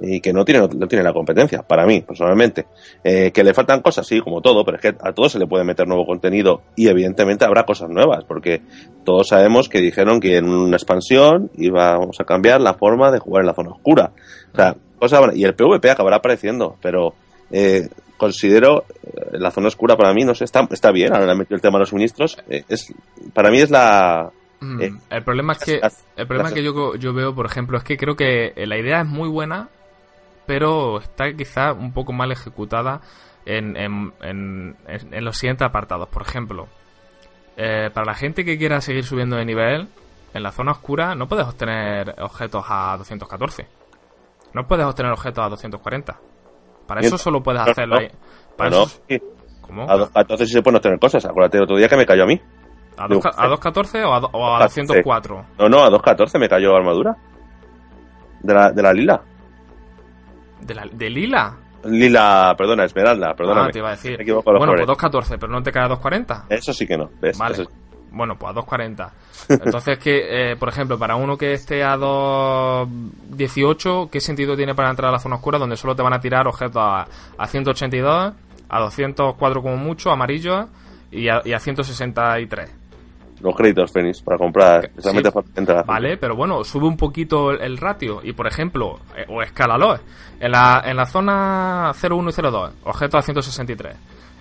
y que no tiene, no tiene la competencia, para mí, personalmente. Eh, que le faltan cosas, sí, como todo, pero es que a todo se le puede meter nuevo contenido y evidentemente habrá cosas nuevas, porque todos sabemos que dijeron que en una expansión íbamos a cambiar la forma de jugar en la zona oscura. O sea, cosas y el PvP acabará apareciendo, pero eh, considero eh, la zona oscura para mí, no sé, está, está bien, ahora metido el tema de los suministros, eh, es, para mí es la... Mm, Eh, el problema es que el problema que yo, yo veo, por ejemplo, es que creo que la idea es muy buena, pero está quizá un poco mal ejecutada en, en- en- en- en los siguientes apartados. Por ejemplo, eh, para la gente que quiera seguir subiendo de nivel, en la zona oscura no puedes obtener objetos a 214. No puedes obtener objetos a 240. Para eso solo puedes hacerlo no. ahí. Para no, eso- sí, ¿Cómo? a 2.14 sí se pueden obtener cosas. Acuérdate el otro día que me cayó a mí. ¿A, dos- a 214 o a, do- o a 214. 204? No, no, a 2.14 me cayó armadura. De la, de la lila. ¿De, la, ¿De lila? Lila, perdona, esmeralda, perdóname. Ah, te iba a decir. Me equivoco Bueno, pues colores. 2.14, pero no te cae a 2.40. Eso sí que no, ¿ves? Vale. Eso sí. Bueno, pues a 2.40. Entonces, que, eh, por ejemplo, para uno que esté a 2.18, ¿qué sentido tiene para entrar a la zona oscura donde solo te van a tirar objetos a, a 182, a 204 como mucho, amarillos, y a, y a 163? Los créditos, Fénix, para comprar. Sí. Para. Vale, pero bueno, sube un poquito el, el ratio y, por ejemplo, eh, o escálalo. En la, en la zona 01 y 02, objetos a 163.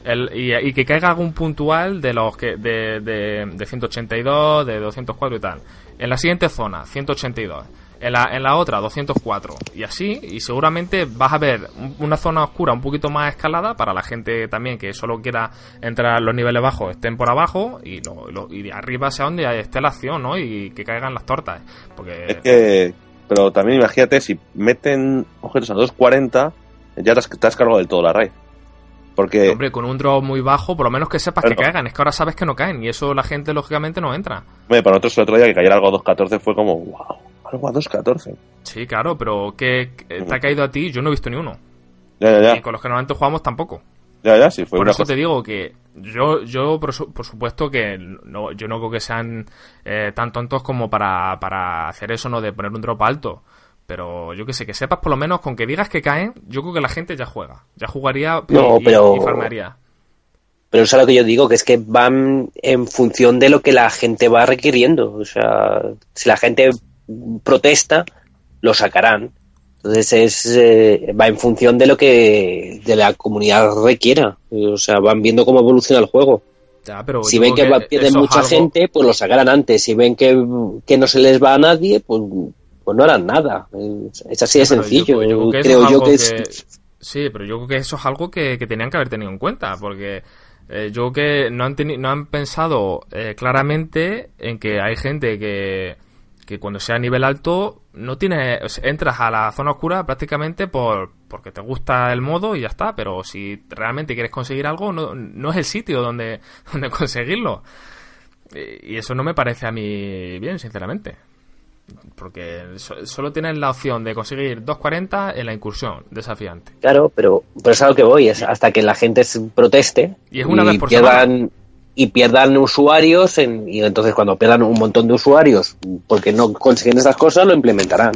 El, y, que caiga algún puntual de los que de, de, de 182, de 204 y tal. En la siguiente zona, 182. En la, en la otra, 204. Y así, y seguramente vas a ver un- una zona oscura un poquito más escalada para la gente también que solo quiera entrar a los niveles bajos, estén por abajo y, lo, lo- y arriba sea donde esté la acción, ¿no? Y que caigan las tortas. Porque... Es que, pero también imagínate, si meten objetos a 2.40, ya te has, te has cargado del todo la raid. Porque, Hombre, con un drop muy bajo, por lo menos que sepas que caigan. Es que ahora sabes que no caen y eso la gente, lógicamente, no entra. hombre, para nosotros el otro día que cayera algo a 2.14 fue como, wow, algo a 2.14. Sí, claro, pero que que te ha caído a ti, yo no he visto ni uno. Ya, ya, Y ya. con los que normalmente jugamos tampoco. Ya, ya, sí, fue Por una eso cosa. te digo que yo, yo por, su- por supuesto que no, yo no creo que sean eh, tan tontos como para, para hacer eso, ¿no? De poner un drop alto. Pero yo que sé, que sepas por lo menos con que digas que caen, yo creo que la gente ya juega. Ya jugaría No, y, pero- y farmearía. Pero eso es lo que yo digo, que es que van en función de lo que la gente va requiriendo. O sea, si la gente protesta, lo sacarán. Entonces es, eh, va en función de lo que de la comunidad requiera. O sea, van viendo cómo evoluciona el juego. Ya, pero Si ven que, va- pierden mucha algo- gente, pues lo sacarán antes. Si ven que, que no se les va a nadie, pues, pues no harán nada. Es así de Pero sencillo. yo- yo creo es yo que es... Sí, pero yo creo que eso es algo que, que tenían que haber tenido en cuenta, porque eh, yo creo que no han, no han pensado eh, claramente en que hay gente que, que cuando sea a nivel alto no tiene o sea, entras a la zona oscura prácticamente por porque te gusta el modo y ya está, pero si realmente quieres conseguir algo no, no es el sitio donde, (laughs) donde conseguirlo. Y eso no me parece a mí bien, sinceramente. Porque so- solo tienen la opción de conseguir 2.40 en la incursión desafiante. Claro, pero, pero es a lo que voy, es hasta que la gente proteste Y es una vez por pierdan, y pierdan usuarios, en- y entonces cuando pierdan un montón de usuarios porque no consiguen estas cosas, lo implementarán.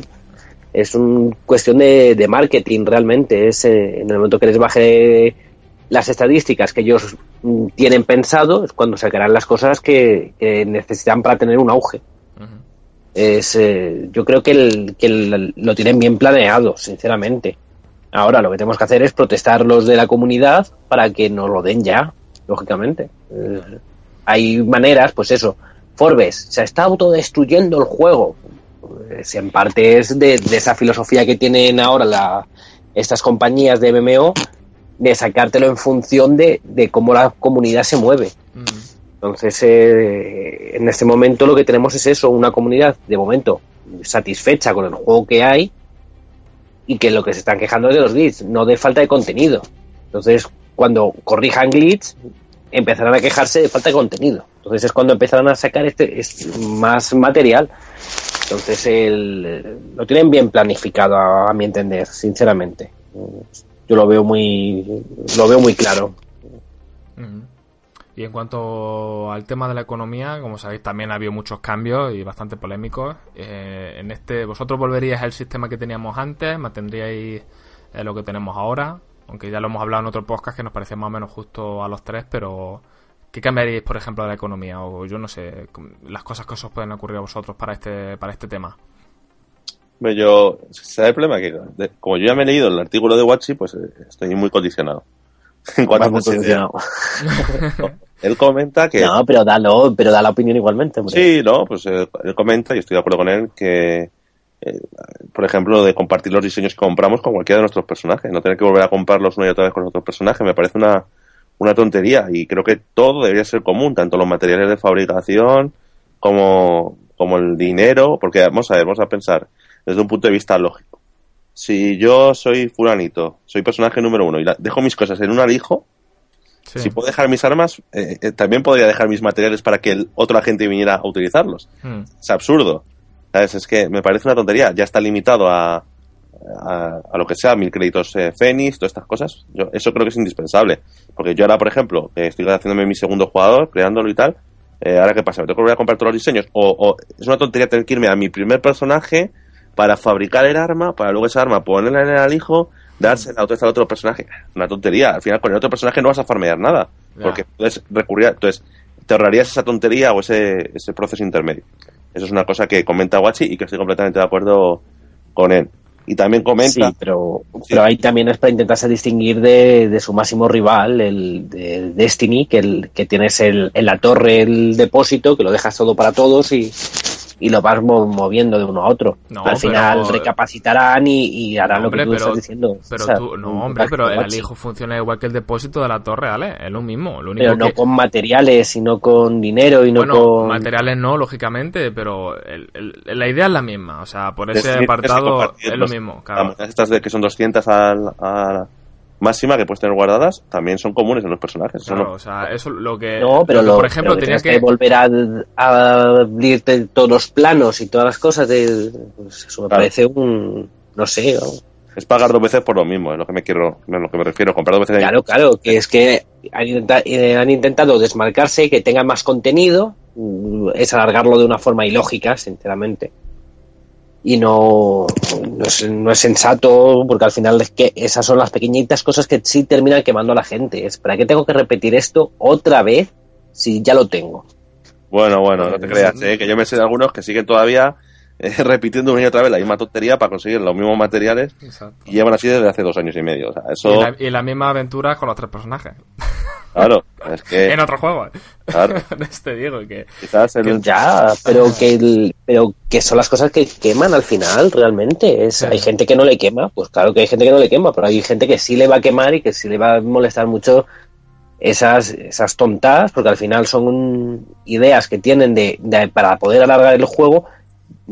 Es una cuestión de, de marketing realmente, es eh, en el momento que les baje las estadísticas que ellos mm, tienen pensado, es cuando sacarán las cosas que, que necesitan para tener un auge. Eh, yo creo que, el- que lo tienen bien planeado, sinceramente. Ahora lo que tenemos que hacer es protestar los de la comunidad para que nos lo den ya, lógicamente. Eh, hay maneras, pues eso. Forbes, se está autodestruyendo el juego. Pues en parte es de, esa filosofía que tienen ahora la, estas compañías de MMO de sacártelo en función de, cómo la comunidad se mueve. Ujú. Entonces, eh, en este momento lo que tenemos es eso, una comunidad de momento satisfecha con el juego que hay y que lo que se están quejando es de los glitches, no de falta de contenido. Entonces, cuando corrijan glitch, empezarán a quejarse de falta de contenido. Entonces es cuando empezarán a sacar este, más material. Entonces el, lo tienen bien planificado a, a mi entender, sinceramente. Yo lo veo muy lo veo muy claro. Y en cuanto al tema de la economía, como sabéis, también ha habido muchos cambios y bastante polémicos. Eh, en este, vosotros volveríais al sistema que teníamos antes, mantendríais eh, lo que tenemos ahora, aunque ya lo hemos hablado en otro podcast que nos parecía más o menos justo a los tres, pero ¿qué cambiaríais, por ejemplo, de la economía? O yo no sé, las cosas que os pueden ocurrir a vosotros para este, para este tema. Yo, ¿sabes el problema? Que como yo ya me he leído el artículo de Watchi, pues eh, estoy muy condicionado. En cuanto a. (laughs) Él comenta que... No, pero dalo, pero da la opinión igualmente. hombre. Sí, no, pues eh, él comenta, y estoy de acuerdo con él, que, eh, por ejemplo, de compartir los diseños que compramos con cualquiera de nuestros personajes, no tener que volver a comprarlos una y otra vez con otros personajes, me parece una, una tontería y creo que todo debería ser común, tanto los materiales de fabricación como, como el dinero, porque vamos a ver, vamos a pensar desde un punto de vista lógico. Si yo soy fulanito, soy personaje número uno y la- dejo mis cosas en un alijo, Sí. si puedo dejar mis armas, eh, eh, también podría dejar mis materiales para que el otro agente viniera a utilizarlos. Mm. Es absurdo. ¿Sabes? Es que me parece una tontería. Ya está limitado a, a, a lo que sea, mil créditos eh, Fénix, todas estas cosas. Yo, eso creo que es indispensable. Porque yo ahora, por ejemplo, que estoy haciéndome mi segundo jugador, creándolo y tal, eh, ahora qué pasa, me tengo que volver a comprar todos los diseños. O, o es una tontería tener que irme a mi primer personaje para fabricar el arma, para luego esa arma ponerla en el alijo, dársela otra vez al otro personaje. Una tontería. Al final con el otro personaje no vas a farmear nada. Porque puedes recurrir a... Entonces, te ahorrarías esa tontería o ese, ese proceso intermedio. Eso es una cosa que comenta Guachi y que estoy completamente de acuerdo con él. Y también comenta... Sí, pero, pero ahí también es para intentarse distinguir de, de su máximo rival, el de Destiny, que, el, que tienes el, en la torre el depósito, que lo dejas todo para todos y, y lo vas mo- moviendo de uno a otro. No, Al final pero- recapacitarán y, y harán No, lo que tú pero- estás diciendo. Pero tú, no, hombre, pero el alijo funciona igual que el depósito de la torre, ¿vale? Es lo mismo. Lo único Pero no que... con materiales, sino con dinero y no bueno, con... materiales no, lógicamente, pero el- el- la idea es la misma. O sea, por ese apartado es lo mismo, claro. estas de que son 200 al- a, la máxima que puedes tener guardadas también son comunes en los personajes. Claro, no- o sea, eso lo que. No, pero lo por ejemplo, pero que tenía tienes que. que volver a, a abrirte todos los planos y todas las cosas de pues eso me Claro. parece un no sé ¿no? Es pagar dos veces por lo mismo, es lo que me quiero, es lo que me refiero, comprar dos veces en- claro claro que es que han, intenta- eh, han intentado desmarcarse que tengan más contenido mm, es alargarlo de una forma ilógica sinceramente y no no es, no es sensato porque al final es que esas son las pequeñitas cosas que sí terminan quemando a la gente es para qué tengo que repetir esto otra vez si ya lo tengo Bueno, bueno, no te creas, ¿eh? que yo me sé de algunos que siguen todavía eh, (laughs) repitiendo una y otra vez la misma tontería para conseguir los mismos materiales Exacto. y llevan así desde hace dos años y medio. O sea, Y eso, la, y la misma aventura con los tres personajes. (laughs) claro, es que, en otro juego. claro, (laughs) Te digo que. quizás el, Ya, pero que el- pero que son las cosas que queman al final realmente. Es, Sí. Hay gente que no le quema, pues claro que hay gente que no le quema, pero hay gente que sí le va a quemar y que sí le va a molestar mucho esas, esas tontas, porque al final son ideas que tienen de, de- para poder alargar el juego.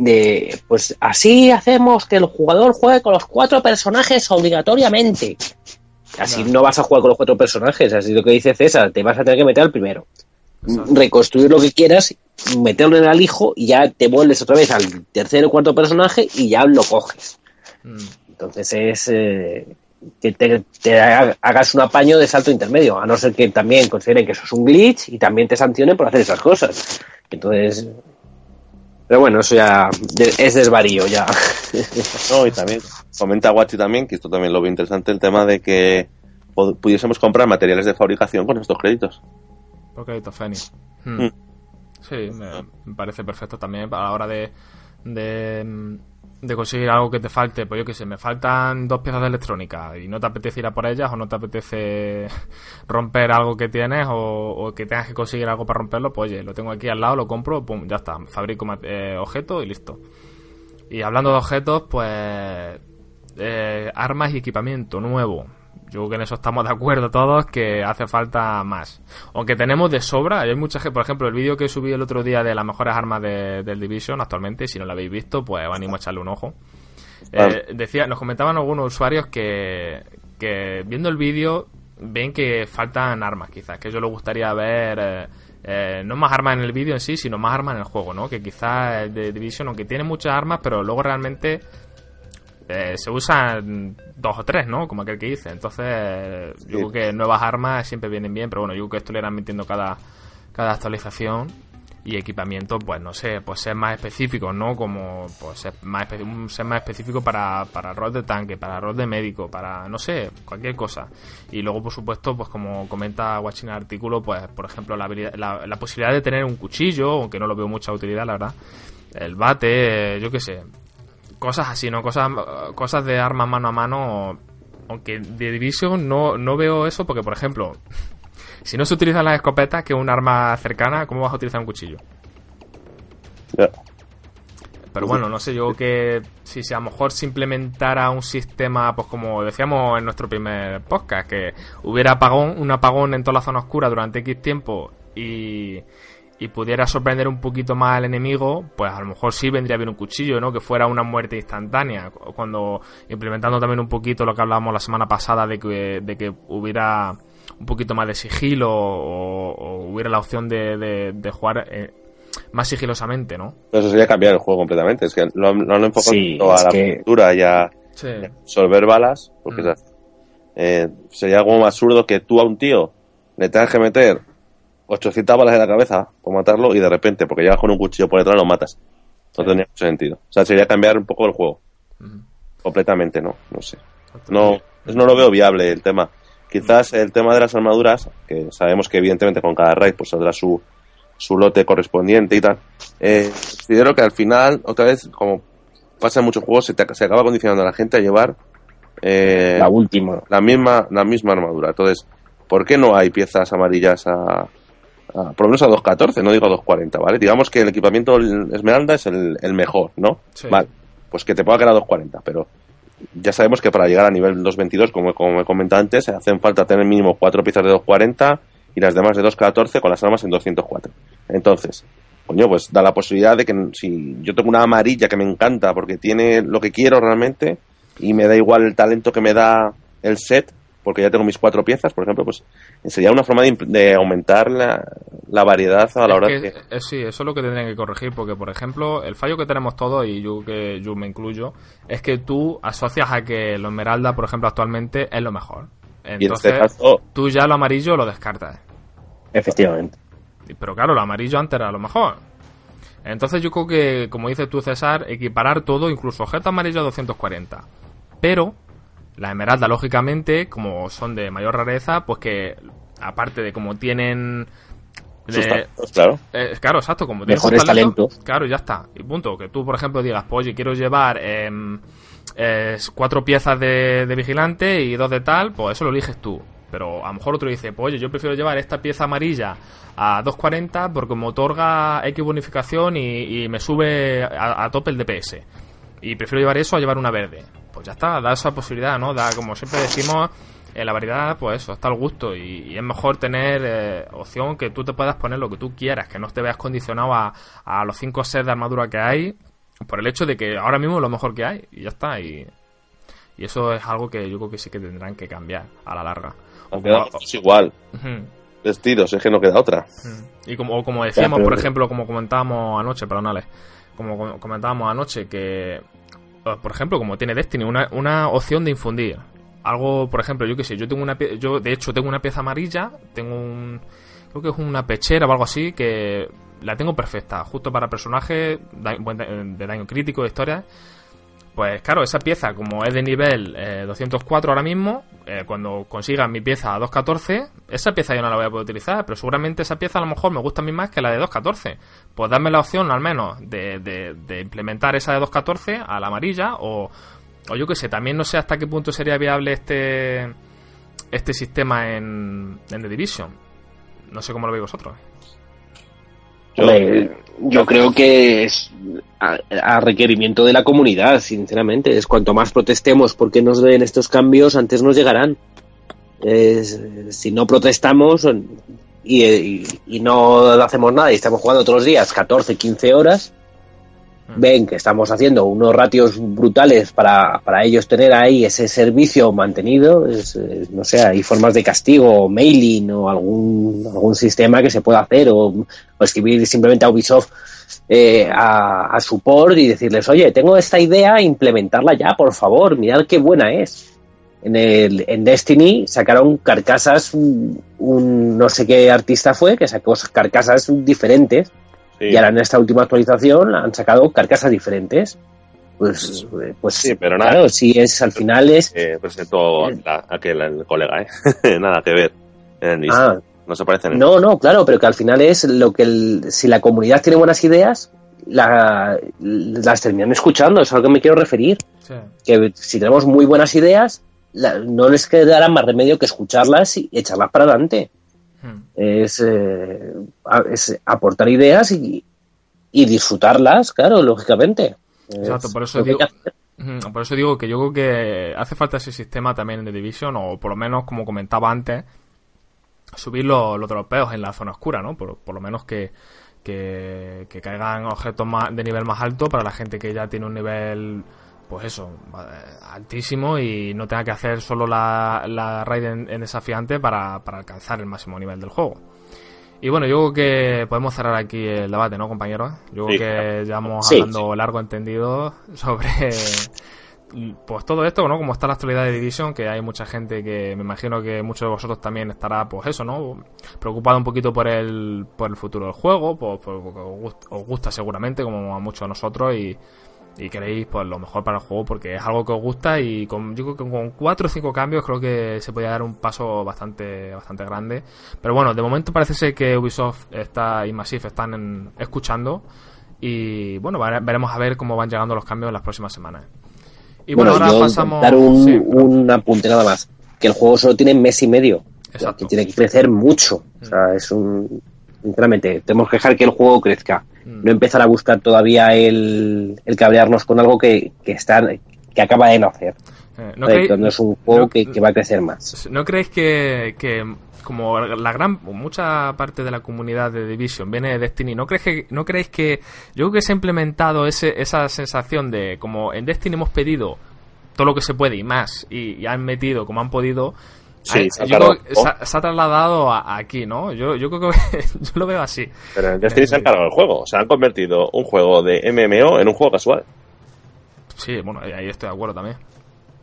De pues así hacemos que el jugador juegue con los cuatro personajes obligatoriamente. Así no vas a jugar con los cuatro personajes, así lo que dice César, te vas a tener que meter al primero Exacto. reconstruir lo que quieras, meterlo en el alijo y ya te vuelves otra vez al tercer o cuarto personaje y ya lo coges. Mm, Entonces es eh, que te, te ha- hagas un apaño de salto intermedio, a no ser que también consideren que eso es un glitch y también te sancionen por hacer esas cosas. Entonces, pero bueno, eso ya es desvarío ya. no, y también comenta Guachi también, que esto también lo veo interesante, el tema de que pudiésemos comprar materiales de fabricación con estos créditos. por crédito Fénix. Mm. Mm. Sí, me, me parece perfecto también a la hora de, de, de conseguir algo que te falte. Pues yo qué sé, me faltan dos piezas de electrónica y no te apetece ir a por ellas o no te apetece (laughs) romper algo que tienes o, que tengas que conseguir algo para romperlo. Pues oye, lo tengo aquí al lado, lo compro, pum, ya está. Fabrico eh, objeto y listo. Y hablando de objetos, pues eh, armas y equipamiento nuevo. Yo creo que en eso estamos de acuerdo todos que hace falta más. Aunque tenemos de sobra, hay mucha gente, por ejemplo, el vídeo que subí el otro día de las mejores armas de- del Division actualmente, si no lo habéis visto, pues os animo a echarle un ojo. Eh, decía, nos comentaban algunos usuarios que, que viendo el vídeo ven que faltan armas, quizás, que yo le gustaría ver... Eh, eh, no más armas en el vídeo en sí, sino más armas en el juego, ¿no? Que quizás de Division, aunque tiene muchas armas, pero luego realmente eh, se usan dos o tres, ¿no? Como aquel que dice. Entonces, yo creo que nuevas armas siempre vienen bien, pero bueno, yo creo que esto le irán metiendo cada, cada actualización y equipamiento, pues no sé, pues ser más específico, ¿no? Como pues ser más, ser más específico para, para rol de tanque, para rol de médico, para, no sé, cualquier cosa. Y luego, por supuesto, pues como comenta Watching el artículo, pues por ejemplo, la, la, posibilidad de tener un cuchillo, aunque no lo veo mucha utilidad, la verdad. El bate, yo qué sé. Cosas así, ¿no? Cosas, cosas de armas mano a mano. Aunque de Division no, no veo eso porque, por ejemplo, (laughs) si no se utilizan las escopetas, que es un arma cercana, ¿cómo vas a utilizar un cuchillo? Pero bueno, no sé, yo que si, a lo mejor se implementara un sistema, pues como decíamos en nuestro primer podcast, que hubiera apagón, un apagón en toda la zona oscura durante X tiempo y, y pudiera sorprender un poquito más al enemigo, pues a lo mejor sí vendría bien un cuchillo, ¿no? Que fuera una muerte instantánea. Cuando implementando también un poquito lo que hablábamos la semana pasada de que, de que hubiera un poquito más de sigilo o, hubiera la opción de, de, jugar eh, más sigilosamente, ¿no? Eso sería cambiar el juego completamente. Es que lo, han enfocado a la pintura y a solver balas, porque mm. eh, sería algo más absurdo que tú a un tío le tengas que meter 800 balas en la cabeza por matarlo y de repente, porque llegas con un cuchillo por detrás, lo matas. No tendría mucho sentido. O sea, sería cambiar un poco el juego. Completamente, ¿no? No sé. No, no lo veo viable el tema. Quizás el tema de las armaduras, que sabemos que evidentemente con cada raid pues saldrá su, su lote correspondiente y tal. Eh, considero que al final, otra vez, como pasa en muchos juegos, se, se acaba condicionando a la gente a llevar eh, la última. La misma, la misma armadura. Entonces, ¿por qué no hay piezas amarillas a, por lo menos a 2.14, no digo a 2.40, ¿vale? Digamos que el equipamiento Esmeralda es el, el mejor, ¿no? Vale, pues que te pueda quedar a 2.40, pero ya sabemos que para llegar a nivel 2.22, como, como he comentado antes, hacen falta tener mínimo cuatro piezas de 2.40 y las demás de 2.14 con las armas en 204. Entonces, coño, pues da la posibilidad de que si yo tengo una amarilla que me encanta porque tiene lo que quiero realmente y me da igual el talento que me da el set, porque ya tengo mis cuatro piezas, por ejemplo, pues sería una forma de, aumentar la, variedad a la hora de... Eh, sí, eso es lo que tendrían que corregir, porque, por ejemplo, el fallo que tenemos todos, y yo que yo me incluyo, es que tú asocias a que lo esmeralda, por ejemplo, actualmente es lo mejor. Este Entonces, tú ya lo amarillo lo descartas. Efectivamente. Pero claro, lo amarillo antes era lo mejor. Entonces yo creo que, como dices tú, César, equiparar todo, incluso objeto amarillo a 240. Pero la esmeralda, lógicamente, como son de mayor rareza, pues que aparte de como tienen... claro. Eh, claro, exacto. Como Mejores talentos. Claro, ya está. Y punto. Que tú, por ejemplo, digas, pues oye, quiero llevar em, cuatro piezas de, vigilante y dos de tal, pues eso lo eliges tú. Pero a lo mejor otro dice, pues oye, yo prefiero llevar esta pieza amarilla a 240 porque me otorga X bonificación y, me sube a, a, tope el DPS. Y prefiero llevar eso a llevar una verde pues ya está, da esa posibilidad, ¿no? Da, como siempre decimos, en la variedad, pues eso, está al gusto y, es mejor tener eh, opción que tú te puedas poner lo que tú quieras, que no te veas condicionado a, a los 5 sets de armadura que hay por el hecho de que ahora mismo es lo mejor que hay y ya está. Y, y eso es algo que yo creo que sí que tendrán que cambiar a la larga. Aunque es igual. Vestidos, es que no queda otra. Y como, como decíamos, por ejemplo, como comentábamos anoche, perdónale, como comentábamos anoche, que por ejemplo, como tiene Destiny, una, una opción de infundir. Algo, por ejemplo, yo qué sé, yo tengo una yo de hecho tengo una pieza amarilla, tengo un creo que es una pechera o algo así que la tengo perfecta, justo para personajes de daño crítico de historia pues claro, esa pieza, como es de nivel 204 eh, ahora mismo, eh, cuando consiga mi pieza a 214, esa pieza yo no la voy a poder utilizar, pero seguramente esa pieza a lo mejor me gusta a mí más que la de 214. Pues darme la opción al menos de, implementar esa de 214 a la amarilla o, o yo qué sé, también no sé hasta qué punto sería viable este, este sistema en, en The Division. No sé cómo lo veis vosotros. Yo, creo que es a, requerimiento de la comunidad, sinceramente. Es cuanto más protestemos porque nos den estos cambios, antes nos llegarán. si no protestamos y, no hacemos nada y estamos jugando todos los días 14, 15 horas, ven que estamos haciendo unos ratios brutales para, para ellos tener ahí ese servicio mantenido, es, es, no sé, hay formas de castigo, o mailing o algún, algún sistema que se pueda hacer, o, escribir simplemente a Ubisoft eh, a, a support y decirles, oye, tengo esta idea, implementarla ya, por favor, mirad qué buena es. En, el, en Destiny sacaron carcasas, un no sé qué artista fue, que sacó carcasas diferentes Sí. y ahora en esta última actualización han sacado carcasas diferentes. Pues, pues Sí, pero nada. claro, si es al final es. Eh, presentó la- aquel el colega, ¿eh? (laughs) Nada que ver. En el. Ah, No se parecen. en- no, no, claro, pero que al final es lo que el- si la comunidad tiene buenas ideas, la- las terminan escuchando, es a lo que me quiero referir. Sí. Que si tenemos muy buenas ideas, la- no les quedará más remedio que escucharlas y echarlas para adelante. Hmm. Es, eh, es aportar ideas y, y disfrutarlas, claro, lógicamente. Exacto, Es por eso digo- Por eso digo que yo creo que hace falta ese sistema también The Division, o por lo menos, como comentaba antes, subir los, los dropeos en la zona oscura, ¿no? Por, por lo menos que, que, que caigan objetos más, de nivel más alto para la gente que ya tiene un nivel, pues eso, eh, altísimo y no tenga que hacer solo la, la raid en, en desafiante para, para alcanzar el máximo nivel del juego. Y bueno, yo creo que podemos cerrar aquí el debate, ¿no, compañeros? Yo creo Sí, que llevamos Sí, hablando largo entendido sobre pues todo esto, ¿no? Como está la actualidad de Division, que hay mucha gente que me imagino que muchos de vosotros también estará, pues eso, ¿no? Preocupado un poquito por el, por el futuro del juego, por, por- gust- os gusta seguramente, como a muchos de nosotros, y, y queréis pues lo mejor para el juego porque es algo que os gusta y con, yo creo que con cuatro o cinco cambios creo que se podría dar un paso bastante bastante grande pero bueno de momento parece ser que Ubisoft está y Massive están en- escuchando y bueno vere- veremos a ver cómo van llegando los cambios en las próximas semanas y bueno, bueno, ahora pasamos dar un, sí, un apunte nada más. Que el juego solo tiene mes y medio. Exacto. Que tiene que crecer mucho. O sea, es un. Sinceramente, tenemos que dejar que el juego crezca. Mm. No empezar a buscar todavía el, el cabrearnos con algo que, que está que acaba de nacer. eh, ¿no, creéis, cuando es un juego no- que, que va a crecer más. ¿No creéis que, que como la gran mucha parte de la comunidad de Division viene de Destiny, ¿no creéis que no creéis que yo creo que se ha implementado ese, esa sensación de como en Destiny hemos pedido todo lo que se puede y más y, y han metido como han podido Sí, se ha yo creo que tardado. se, ha, se ha trasladado a- a aquí, ¿no? Yo, yo creo que (laughs) yo lo veo así. Pero en Destiny se han cargado el juego. O sea, han convertido un juego de MMO en un juego casual. Sí, bueno, ahí estoy de acuerdo también.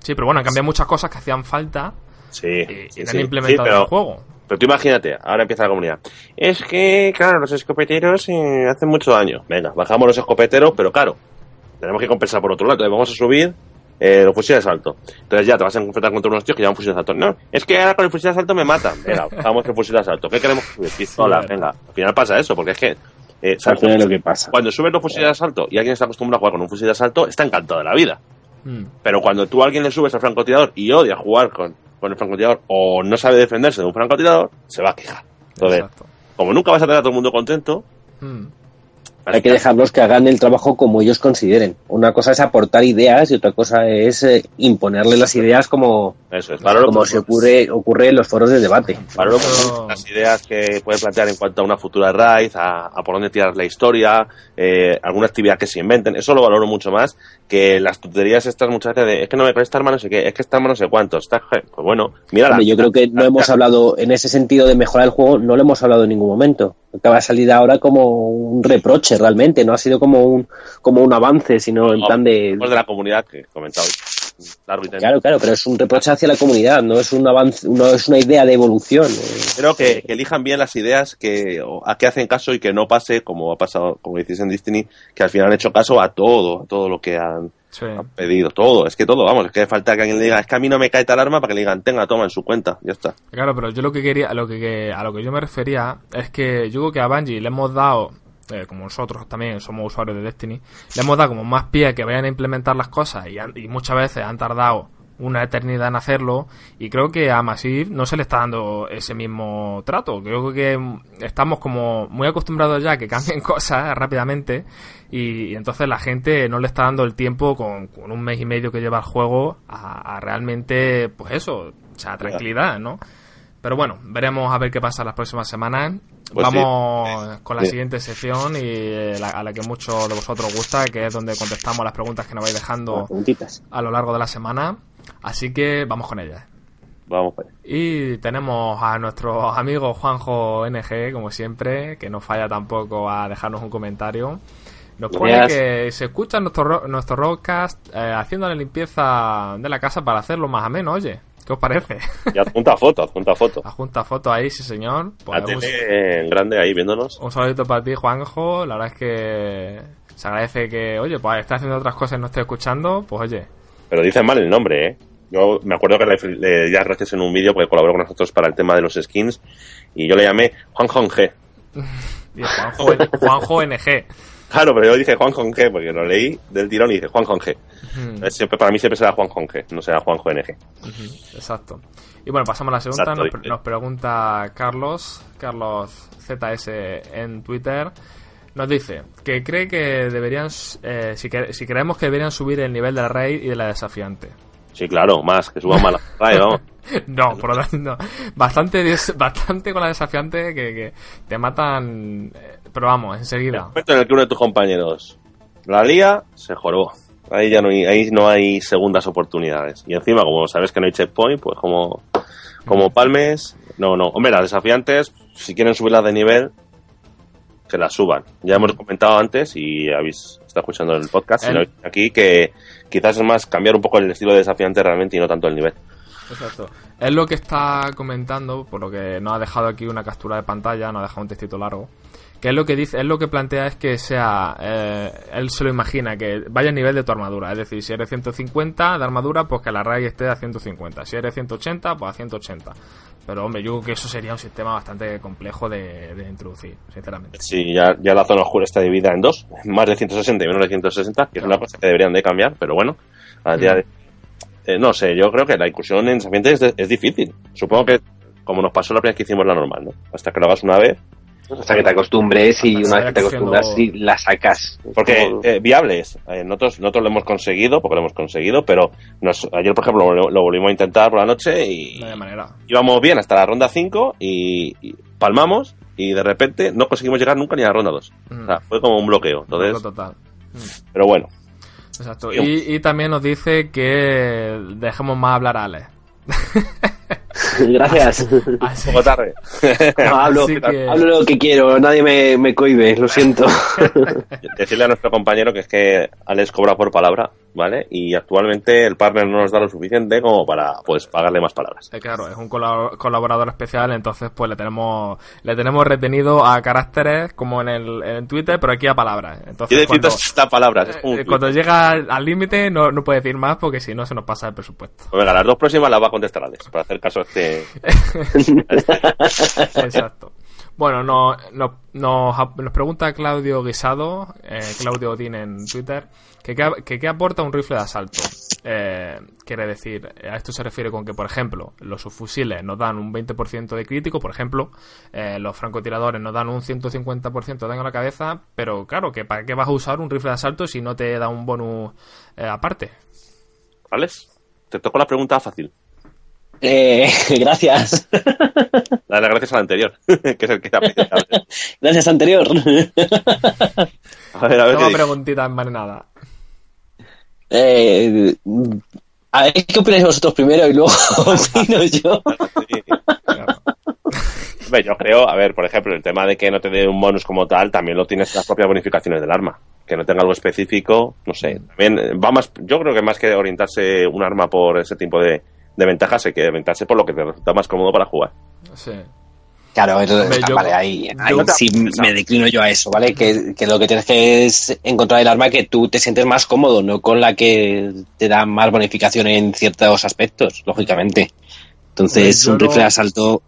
Sí, pero bueno, han cambiado muchas cosas que hacían falta Sí. y, sí, y han implementado en pero, el juego. pero tú imagínate, ahora empieza la comunidad. Es que, claro, los escopeteros eh, hacen mucho daño. Venga, bajamos los escopeteros, pero claro, tenemos que compensar por otro lado. Vamos a subir eh, los fusiles de asalto. Entonces ya te vas a enfrentar contra unos tíos que llevan fusiles de asalto. No, es que ahora con el fusil de asalto me matan. Venga, (laughs) bajamos el fusil de asalto. ¿Qué queremos? Pistola, Sí, venga. Al final pasa eso, porque es que... eh, es lo que pasa. Cuando subes los fusiles de asalto y alguien está acostumbrado a jugar con un fusil de asalto, está encantado de la vida. Mm. Pero cuando tú a alguien le subes al francotirador y odia jugar con, con el francotirador o no sabe defenderse de un francotirador, se va a quejar. Entonces, Exacto. como nunca vas a tener a todo el mundo contento, Mm. Hay que dejarlos que hagan el trabajo como ellos consideren. Una cosa es aportar ideas y otra cosa es eh, imponerle las ideas como, Eso es. Valoro, como se ocurre, ocurre en los foros de debate. valoro Pero- las ideas que puede plantear en cuanto a una futura raid, a, a por dónde tirar la historia, eh, alguna actividad que se inventen. Eso lo valoro mucho más que las tonterías estas muchas veces de es que no me con esta arma no sé qué, es que arma no sé cuánto. Está, pues bueno, mira yo creo que no hemos (laughs) hablado, en ese sentido de mejorar el juego, no lo hemos hablado en ningún momento. Acaba de salir ahora como un reproche realmente, no ha sido como un, como un avance, sino en plan de... De la comunidad que he comentado. Largo y tendido. Claro, claro, pero es un reproche hacia la comunidad, no es un avance, no es una idea de evolución. eh. Creo que, que elijan bien las ideas que a qué hacen caso y que no pase como ha pasado, como decís en Destiny, que al final han hecho caso a todo, a todo lo que han, Sí. han pedido, todo, es que todo, vamos, es que falta que alguien le diga, es que a mí no me cae tal arma para que le digan, tenga, toma en su cuenta, ya está. Claro, pero yo lo que quería, a lo que, que- a lo que yo me refería es que yo creo que a Bungie le hemos dado, eh, como nosotros también somos usuarios de Destiny, le hemos dado como más pie a que vayan a implementar las cosas y, han- y muchas veces han tardado una eternidad en hacerlo y creo que a Massive no se le está dando ese mismo trato. Creo que estamos como muy acostumbrados ya a que cambien (laughs) cosas rápidamente y, y entonces la gente no le está dando el tiempo con, con un mes y medio que lleva el juego a, a realmente, pues eso, o sea, tranquilidad, ¿no? Pero bueno, veremos a ver qué pasa las próximas semanas. Pues Vamos con la Sí. siguiente sección y eh, la- a la que mucho de vosotros gusta, que es donde contestamos las preguntas que nos vais dejando a lo largo de la semana. Así que vamos con ellas. Vamos allá. Y tenemos a nuestro amigo Juanjo NG, como siempre, que no falla tampoco a dejarnos un comentario. Nos pone Gracias. que se escucha nuestro, ro- nuestro roadcast eh, haciendo la limpieza de la casa para hacerlo más ameno, oye. ¿Qué os parece? Y adjunta foto, adjunta foto. Adjunta foto ahí, sí señor. La tele en grande ahí viéndonos. un saludito para ti, Juanjo. La verdad es que se agradece que, oye, pues esté haciendo otras cosas y no esté escuchando. Pues oye, Pero dicen mal el nombre, ¿eh? Yo me acuerdo que le, las gracias en un vídeo porque colaboró con nosotros para el tema de los skins y yo le llamé Juan Jon G. (laughs) Juanjo, Juanjo NG. Claro, pero yo dije Juan G porque lo leí del tirón y dije Juan G. Siempre, para mí siempre será Juan G, no será Juan NG. Exacto. Y bueno, pasamos a la segunda. Exacto, nos, nos pregunta Carlos, Carlos ZS en Twitter. Nos dice que cree que deberían, eh, si, que- si creemos que deberían subir el nivel de la raid y de la desafiante. Sí, claro, más, que suba más la (laughs) vamos. No, por lo tanto, no. Bastante, bastante con la desafiante que, que te matan. eh, Pero vamos, enseguida. momento en el que uno de tus compañeros la lía, se joró. Ahí ya no hay, ahí no hay segundas oportunidades. Y encima, como sabes que no hay checkpoint, pues como, como palmes, no, no. Hombre, las desafiantes, si quieren subirlas de nivel, que las suban. Ya hemos comentado antes y habéis estado escuchando el podcast El- visto aquí que quizás es más cambiar un poco el estilo de desafiante realmente y no tanto el nivel. Exacto. Es lo que está comentando, por lo que nos ha dejado aquí una captura de pantalla, nos ha dejado un textito largo. Que es lo que dice, es lo que plantea es que sea, eh, él se lo imagina, que vaya a nivel de tu armadura. Es decir, si eres 150 de armadura, pues que la raid esté a 150. Si eres 180, pues a 180. Pero hombre, yo creo que eso sería un sistema bastante complejo de, de introducir, sinceramente. Sí, ya, ya la zona oscura está dividida en dos, más de 160 y menos de 160, que es una cosa que deberían de cambiar, pero bueno, al día de- eh, no sé, yo creo que la incursión en es, es difícil. Supongo que, como nos pasó la primera vez que hicimos la normal, ¿no? Hasta que lo hagas una vez, Hasta que te acostumbres y una vez que te acostumbras y la sacas. Porque eh, viable es. Eh, nosotros, nosotros lo hemos conseguido, porque lo hemos conseguido, pero nos, ayer, por ejemplo, lo, lo volvimos a intentar por la noche y No manera. íbamos bien hasta la ronda 5 y, y palmamos y de repente no conseguimos llegar nunca ni a la ronda 2. Mm. O sea, fue como un bloqueo. Entonces, Total. pero bueno. Exacto. Y, y también nos dice que dejemos más hablar a Ale. (laughs) (laughs) Gracias. (laughs) Así- poco tarde. No, hablo, que- hablo lo que quiero, nadie me, me cohibe, lo siento. (laughs) Decirle a nuestro compañero que es que Alex cobra por palabra, ¿vale? Y actualmente el partner no nos da lo suficiente como para, pues, pagarle más palabras. Eh, claro, es un colab- colaborador especial, entonces pues le tenemos le tenemos retenido a caracteres como en el en Twitter, pero aquí a palabras. Entonces Tiene cuando, 160 palabras. Es como eh, cuando llega al al límite no, no puede decir más porque si no se nos pasa el presupuesto. Pues venga, las dos próximas las va a contestar Alex, para hacer caso a este... (laughs) (laughs) Exacto. Bueno, no, no- nos, nos pregunta Claudio Guisado, eh, Claudio Odín en Twitter, que qué, que qué aporta un rifle de asalto. Eh, quiere decir, a esto se refiere con que, por ejemplo, los subfusiles nos dan un 20% de crítico, por ejemplo, eh, los francotiradores nos dan un 150% de daño a la cabeza, pero claro, que ¿para qué vas a usar un rifle de asalto si no te da un bonus eh, aparte? Alex, te tocó la pregunta fácil. Eh, (laughs) gracias. (laughs) Dale gracias al anterior, (laughs) que es el que. (laughs) Gracias, anterior. (laughs) A ver, a ver dice. preguntita envenenada. Eh, a ver, ¿qué opináis vosotros primero y luego opino yo? Sí. Claro. Hombre, yo creo, a ver, por ejemplo, el tema de que no te dé un bonus como tal, también lo tienes en las propias bonificaciones del arma. Que no tenga algo específico, no sé. También va más, yo creo que más que orientarse un arma por ese tipo de, de ventajas, hay que orientarse por lo que te resulta más cómodo para jugar. Sí. Claro, eso- Hombre, yo- vale, ahí, ahí sí me declino yo a eso, ¿vale? Que, que lo que tienes que es encontrar el arma que tú te sientes más cómodo, no con la que te da más bonificación en ciertos aspectos, lógicamente. Entonces, Hombre, un rifle de asalto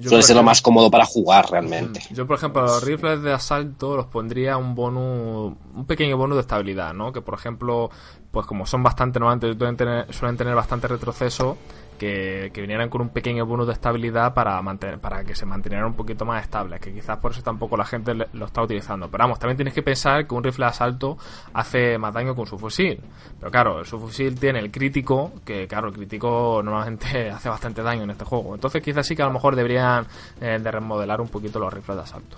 suele ser lo más cómodo para jugar realmente. Yo, por ejemplo, a los rifles de asalto los pondría un bonus, un pequeño bonus de estabilidad, ¿no? Que, por ejemplo, pues como son bastante normalmente suelen tener, suelen tener bastante retroceso, que, que, vinieran con un pequeño bonus de estabilidad para mantener, para que se mantuvieran un poquito más estables, que quizás por eso tampoco la gente lo está utilizando. Pero vamos, también tienes que pensar que un rifle de asalto hace más daño con su fusil. Pero claro, su fusil tiene el crítico, que claro, el crítico normalmente (laughs) hace bastante daño en este juego. Entonces quizás sí que a lo mejor deberían eh, de remodelar un poquito los rifles de asalto.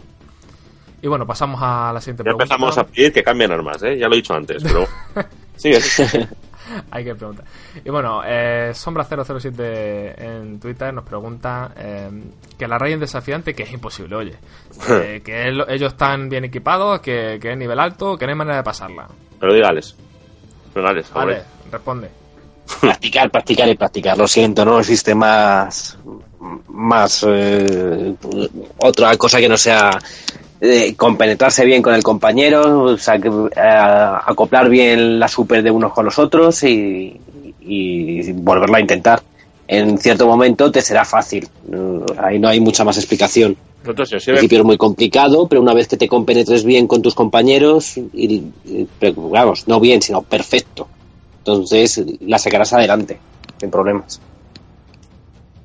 Y bueno, pasamos a la siguiente ya pregunta. empezamos a pedir que cambien armas, ¿eh? Ya lo he dicho antes, pero... (laughs) Sigue. (laughs) (laughs) Hay que preguntar. Y bueno, eh, Sombra007 en Twitter nos pregunta eh, que la rayen desafiante, que es imposible, oye. (laughs) Eh, que el, ellos están bien equipados, que, que, es nivel alto, que no hay manera de pasarla. Pero dígales. Dígales, vale, responde. (laughs) Practicar, practicar y practicar. Lo siento, no existe más. Más. Eh, otra cosa que no sea eh, compenetrarse bien con el compañero, o sea, que, eh, acoplar bien la super de unos con los otros y, y, volverlo a intentar. En cierto momento te será fácil, ahí no hay mucha más explicación. Nosotros, Al principio es muy complicado, pero una vez que te compenetres bien con tus compañeros, y, y, vamos, no bien, sino perfecto, entonces la sacarás adelante, sin problemas.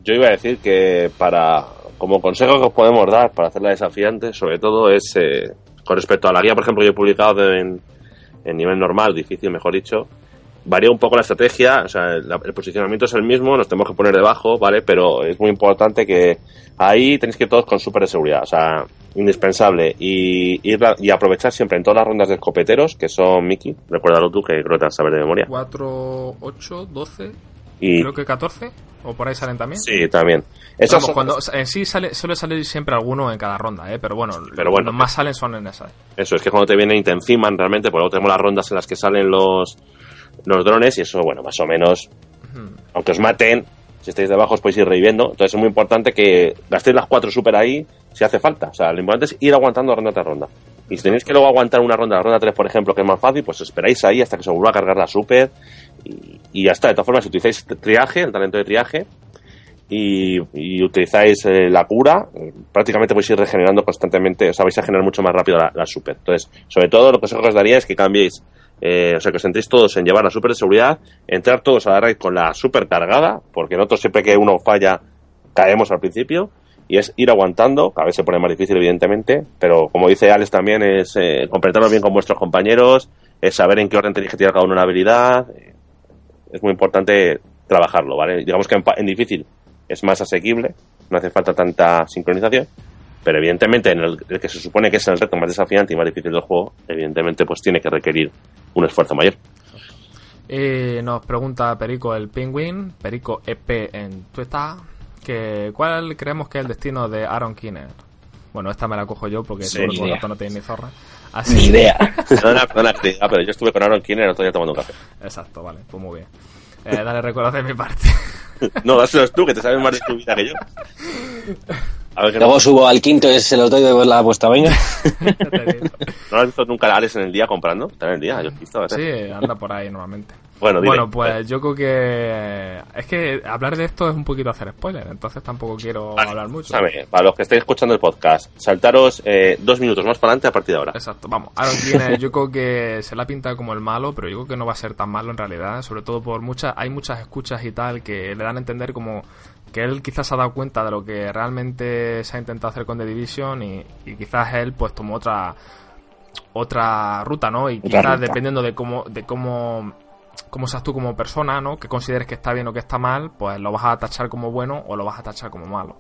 Yo iba a decir que para como consejo que os podemos dar para hacerla desafiante, sobre todo, es eh, con respecto a la guía, por ejemplo, yo he publicado en, en nivel normal, difícil, mejor dicho, varía un poco la estrategia, o sea, el, el, posicionamiento es el mismo, nos tenemos que poner debajo, ¿vale? Pero es muy importante que ahí tenéis que ir todos con súper de seguridad, o sea, indispensable. Y, ir y aprovechar siempre en todas las rondas de escopeteros, que son Mickey, recuérdalo tú, que creo que te vas a saber de memoria. 4, 8, 12, y... creo que 14, o por ahí salen también. Sí, también. Vamos, son... cuando en sí sale, suele salir siempre alguno en cada ronda, ¿eh? pero bueno, pero bueno los más salen son en esa. Eso es que cuando te vienen y te enciman realmente, porque luego tenemos las rondas en las que salen los, los drones y eso, bueno, más o menos, uh -huh. aunque os maten, si estáis debajo os podéis ir reviviendo. Entonces es muy importante que gastéis las cuatro super ahí si hace falta. O sea, lo importante es ir aguantando ronda tras ronda. Y si tenéis que luego aguantar una ronda, la ronda 3, por ejemplo, que es más fácil, pues esperáis ahí hasta que se vuelva a cargar la super y, y ya está. De todas formas, si utilizáis triaje, el talento de triaje, y, y utilizáis eh, la cura, prácticamente podéis ir regenerando constantemente, o sea, vais a generar mucho más rápido la, super. Entonces, sobre todo, lo que os daría es que cambiéis, eh, o sea, que os centréis todos en llevar la super de seguridad, entrar todos a la raid con la super cargada, porque nosotros siempre que uno falla, caemos al principio, y es ir aguantando, cada vez se pone más difícil, evidentemente, pero como dice Alex también, es eh, completarlo bien con vuestros compañeros, es saber en qué orden tenéis que tirar cada uno una habilidad, es muy importante trabajarlo, ¿vale? Digamos que en, en difícil es más asequible, no hace falta tanta sincronización, pero evidentemente en el, el, que se supone que es el reto más desafiante y más difícil del juego, evidentemente pues tiene que requerir un esfuerzo mayor. Y nos pregunta Perico el Penguin, Perico EP en Twitter, que ¿cuál creemos que es el destino de Aaron Kinner? Bueno, esta me la cojo yo porque Sí, seguro que no tenéis ni zorra. Ni idea. (laughs) Perdona, perdona, ah, pero yo estuve con Aaron Kinner el otro día tomando un café. Exacto, vale, pues muy bien. Eh, dale recuerdos de mi parte. (laughs) No, dáselos tú, que te sabes más de tu vida que yo. A ver, Luego no, subo al quinto y se los doy de la vuestra venga. (laughs) ¿no has visto nunca a Alex en el día comprando? Está en el día, yo he visto. ¿verdad? sí, anda por ahí normalmente. Bueno, dile. Bueno, pues yo creo que es que hablar de esto es un poquito hacer spoiler, entonces tampoco quiero Vale, hablar mucho. escúchame, para los que estéis escuchando el podcast, saltaros eh, dos minutos más para adelante a partir de ahora. Exacto, vamos. Aaron Keener, yo creo que se la pinta como el malo, pero yo creo que no va a ser tan malo en realidad, sobre todo por muchas, hay muchas escuchas y tal que le dan a entender como que él quizás se ha dado cuenta de lo que realmente se ha intentado hacer con The Division y, y quizás él pues tomó otra otra ruta, ¿no? Y quizás dependiendo de cómo de cómo cómo seas tú como persona, ¿no? Que consideres que está bien o que está mal, pues lo vas a tachar como bueno o lo vas a tachar como malo.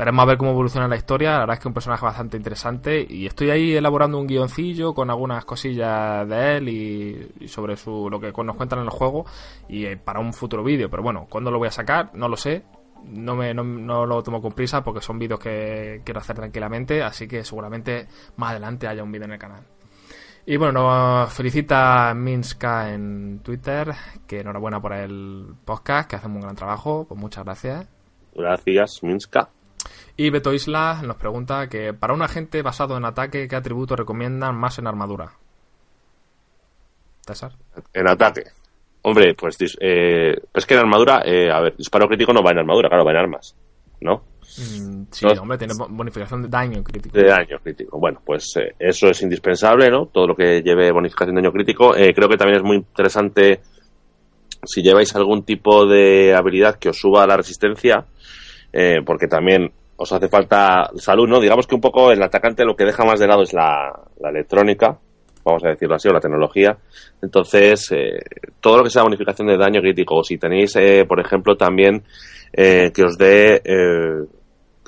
Veremos a ver cómo evoluciona la historia. La verdad es que es un personaje bastante interesante. Y estoy ahí elaborando un guioncillo con algunas cosillas de él y, sobre su lo que nos cuentan en el juego. Y eh, para un futuro vídeo. Pero bueno, ¿cuándo lo voy a sacar? No lo sé. No, me, no lo tomo con prisa porque son vídeos que quiero hacer tranquilamente. Así que seguramente más adelante haya un vídeo en el canal. Y bueno, nos felicita Minska en Twitter, que enhorabuena por el podcast, que hacen un gran trabajo, pues muchas gracias. Gracias, Minska. Y Beto Isla nos pregunta que para un agente basado en ataque, ¿qué atributos recomiendan más en armadura? César. En ataque. Hombre, pues eh, es que en armadura, eh, a ver, disparo crítico no va en armadura, claro, va en armas. ¿no? Mm, sí, No. hombre, tiene bo- bonificación de daño crítico. De daño crítico. Bueno, pues eh, eso es indispensable, ¿no? Todo lo que lleve bonificación de daño crítico. Eh, creo que también es muy interesante si lleváis algún tipo de habilidad que os suba la resistencia, eh, porque también os hace falta salud, ¿no? Digamos que un poco el atacante lo que deja más de lado es la, la electrónica, vamos a decirlo así, o la tecnología. Entonces, eh, todo lo que sea bonificación de daño crítico, o si tenéis, eh, por ejemplo, también eh, que os dé,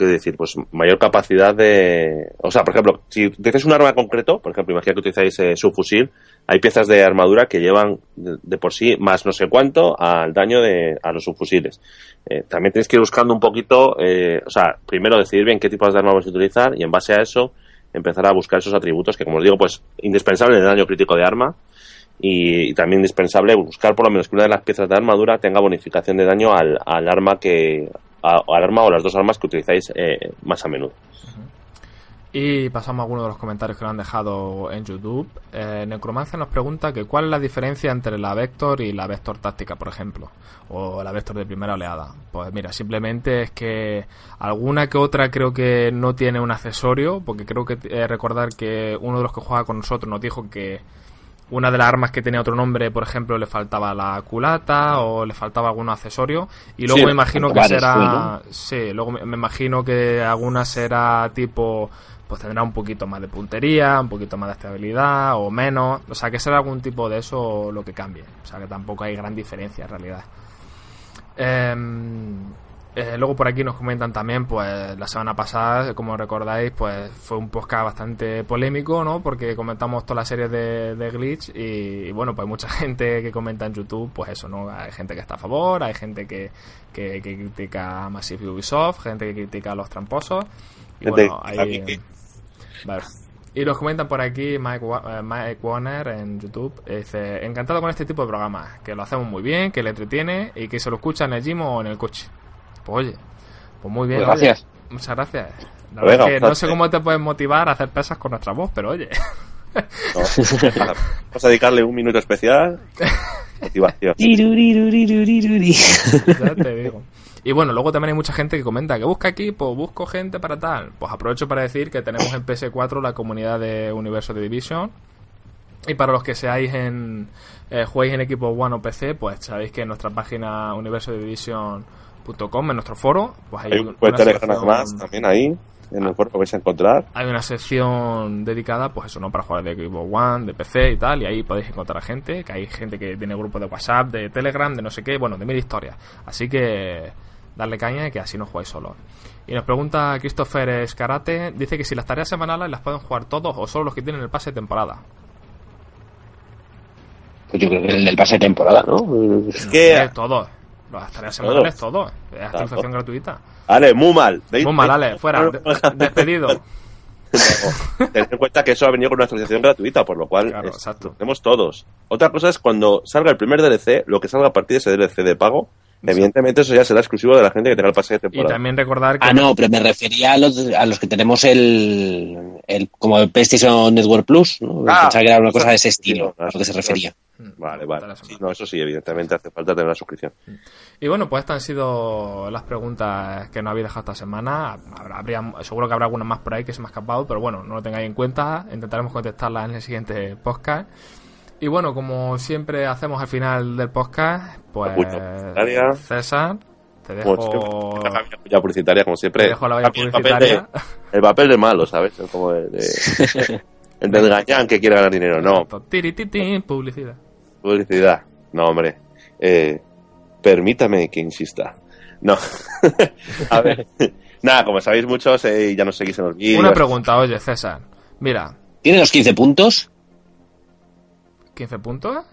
¿qué decir? Pues mayor capacidad de... O sea, por ejemplo, si utilizáis un arma concreto, por ejemplo, imagina que utilizáis eh, su fusil, hay piezas de armadura que llevan de, de por sí más no sé cuánto al daño de a los subfusiles. Eh, también tenéis que ir buscando un poquito, eh, o sea, primero decidir bien qué tipos de armas vais a utilizar y en base a eso empezar a buscar esos atributos que, como os digo, pues indispensable en el daño crítico de arma y, y también indispensable buscar por lo menos que una de las piezas de armadura tenga bonificación de daño al, al arma que a- al arma o las dos armas que utilizáis eh, más a menudo. Y pasamos a algunos de los comentarios que nos han dejado en YouTube. Eh, Necromancia nos pregunta que cuál es la diferencia entre la Vector y la Vector táctica, por ejemplo, o la Vector de primera oleada. Pues mira, simplemente es que alguna que otra creo que no tiene un accesorio, porque creo que eh, recordar que uno de los que juega con nosotros nos dijo que una de las armas que tenía otro nombre, por ejemplo, le faltaba la culata o le faltaba algún accesorio. Y luego Sí, me imagino que será. Sí, luego me, imagino que alguna será tipo. Pues tendrá un poquito más de puntería, un poquito más de estabilidad o menos. O sea, que será algún tipo de eso lo que cambie. O sea, que tampoco hay gran diferencia en realidad. Em, eh, luego por aquí nos comentan también, pues la semana pasada, como recordáis, pues fue un podcast bastante polémico, ¿no? Porque comentamos toda la serie de, de Glitch y, y, bueno, pues mucha (laughs) gente que comenta en YouTube, pues eso, ¿no? Hay gente que está a favor, hay gente que, que, que critica a Massive Ubisoft, gente que critica a los tramposos. Y bueno, ahí... Vale. Y nos comentan por aquí Mike, eh, Mike Warner en YouTube. eh, Dice, encantado con este tipo de programas, que lo hacemos muy bien, que le entretiene y que se lo escucha en el gym o en el coche. Pues oye, pues muy bien. Pues oye. gracias. Muchas gracias. La verdad es que no sé cómo te puedes motivar a hacer pesas con nuestra voz, pero oye, ¿no? (laughs) Vamos a dedicarle un minuto especial. Motivación. Tiruriruriruriruri. ya te digo. Y bueno, luego también hay mucha gente que comenta que busca equipo, busco gente para tal. Pues aprovecho para decir que tenemos en PS4 la comunidad de Universo de Division. Y para los que seáis en eh, juguéis en equipo One o PC, pues sabéis que en nuestra página en nuestro foro, pues hay, Hay un- Telegram sección- además también ahí, en el cuerpo vais a encontrar. hay una sección dedicada, pues eso, ¿no? Para jugar de equipo One, de PC y tal, y ahí podéis encontrar a gente, que hay gente que tiene grupos de WhatsApp, de Telegram, de no sé qué, bueno, de mil historias. Así que darle caña y que así no jugáis solos. Y nos pregunta Christopher Escarate, dice que si las tareas semanales las pueden jugar todos o solo los que tienen el pase de temporada. Pues yo creo que el del pase de temporada, ¿no? Es que, todos. Las tareas semanales, todos. Es actualización gratuita. Ale, muy mal. De- Muy mal, Ale, fuera. (laughs) de- despedido. No, tened en cuenta que eso ha venido con una actualización gratuita, por lo cual Claro, es- tenemos todos. Otra cosa es cuando salga el primer DLC, lo que salga a partir de ese DLC de pago, evidentemente eso ya será exclusivo de la gente que tenga el pase de Y temporada. también recordar que Ah, no, pero me refería a los, a los que tenemos el, el como el PlayStation Network Plus, ¿no? Ah, Pensaba que era una cosa de ese sí, estilo, no, a lo que se refería. Vale, de vale. la Sí, no, eso sí, evidentemente hace falta tener la suscripción. Y bueno, pues estas han sido las preguntas que nos habéis dejado esta semana. Habrá, habría- seguro que habrá algunas más por ahí que se me ha escapado, pero bueno, no lo tengáis en cuenta. Intentaremos contestarlas en el siguiente podcast. Y bueno, como siempre hacemos al final del podcast, pues publicitaria. César, te Como dejo, siempre, la valla publicitaria, como siempre. te dejo la valla El papel publicitaria. de- El papel de malo, ¿sabes? Es Como el, de- (laughs) el del gañán que quiere ganar dinero. No, publicidad. publicidad. No, hombre. Eh, permítame que insista. No. (laughs) A ver. Nada, como sabéis muchos, eh, ya nos seguís en los vídeos. Una pregunta, oye, César. Mira, ¿Tiene los 15 puntos? 15 puntos.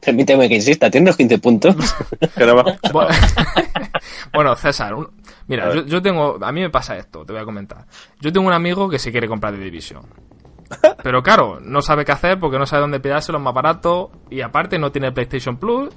Permíteme que insista, ¿tiene los 15 puntos? (laughs) (laughs) (laughs) Bueno, César, un- mira, yo, yo tengo, a mí me pasa esto, te voy a comentar. Yo tengo un amigo que se quiere comprar de Division. Pero claro, no sabe qué hacer porque no sabe dónde pillárselo más barato y aparte no tiene PlayStation Plus.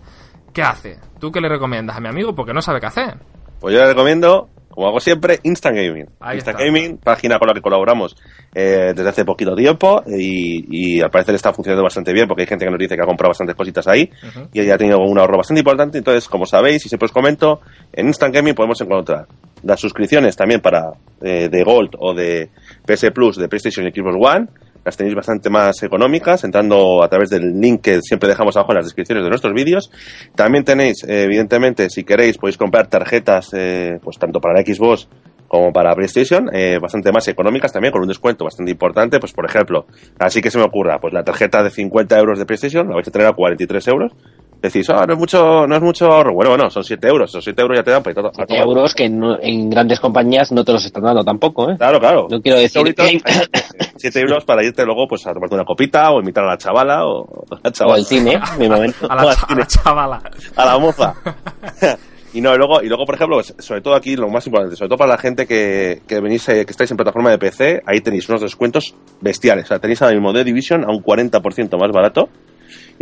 ¿Qué hace? ¿Tú qué le recomiendas a mi amigo? Porque no sabe qué hacer. Pues yo le recomiendo como hago siempre, Instant Gaming. Instant. Gaming, página con la que colaboramos eh, desde hace poquito tiempo y, y al parecer está funcionando bastante bien porque hay gente que nos dice que ha comprado bastantes cositas ahí y ya ha tenido un ahorro bastante importante. Entonces, como sabéis, y siempre os comento, en Instant Gaming podemos encontrar las suscripciones también para eh, de Gold o de PS Plus de PlayStation y Xbox One. Las tenéis bastante más económicas entrando a través del link que siempre dejamos abajo en las descripciones de nuestros vídeos. También tenéis, eh, evidentemente, si queréis, podéis comprar tarjetas, eh, pues tanto para la Xbox como para PlayStation, eh, bastante más económicas también, con un descuento bastante importante. Pues, por ejemplo, así que se me ocurra, pues la tarjeta de 50 euros de PlayStation la vais a tener a 43 euros. Decís, ah, no es mucho, no es mucho ahorro. Bueno, bueno, son 7 euros. Esos 7 euros ya te dan para ir a a 7 tomar- euros que no- en grandes compañías no te los están dando tampoco, ¿eh? Claro, claro. No quiero decir Siete que- euritos, 7 euros para irte luego pues a tomarte una copita o invitar a la chavala o a la O chavala. al cine, (laughs) mi momento. A la, a la chavala. a la moza. (laughs) (laughs) y no, y luego, y luego, por ejemplo, pues, sobre todo aquí, lo más importante, sobre todo para la gente que, que venís, eh, que estáis en plataforma de PC, ahí tenéis unos descuentos bestiales. O sea, tenéis ahora mismo The Division a un 40% más barato.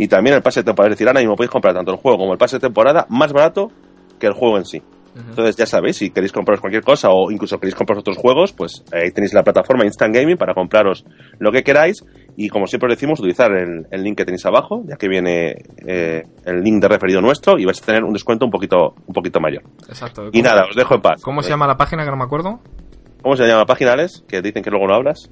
Y también el pase de temporada. Es decir, ahora mismo podéis comprar tanto el juego como el pase de temporada más barato que el juego en sí. Entonces, ya sabéis, si queréis compraros cualquier cosa o incluso queréis comprar otros juegos, pues ahí tenéis la plataforma Instant Gaming para compraros lo que queráis. Y como siempre os decimos, utilizar el, el link que tenéis abajo, ya que viene eh, el link de referido nuestro y vais a tener un descuento un poquito, un poquito mayor. Exacto. Y ¿Cómo- nada, os dejo en paz. ¿Cómo se llama la página que no me acuerdo? ¿Cómo se llama la página, Alex? Que dicen que luego no hablas.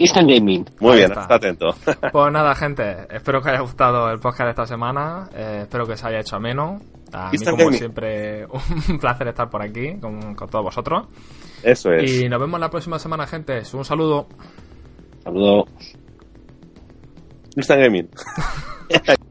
Instant Gaming. Muy Ahí bien, está. está atento. (laughs) Pues nada, gente, espero que os haya gustado el podcast de esta semana. eh, espero que se haya hecho ameno. A mí, Instant como Gaming. siempre, (laughs) un placer estar por aquí con, con todos vosotros. Eso es. Y nos vemos la próxima semana, gente. Un saludo. Saludos. Instant Gaming. (laughs)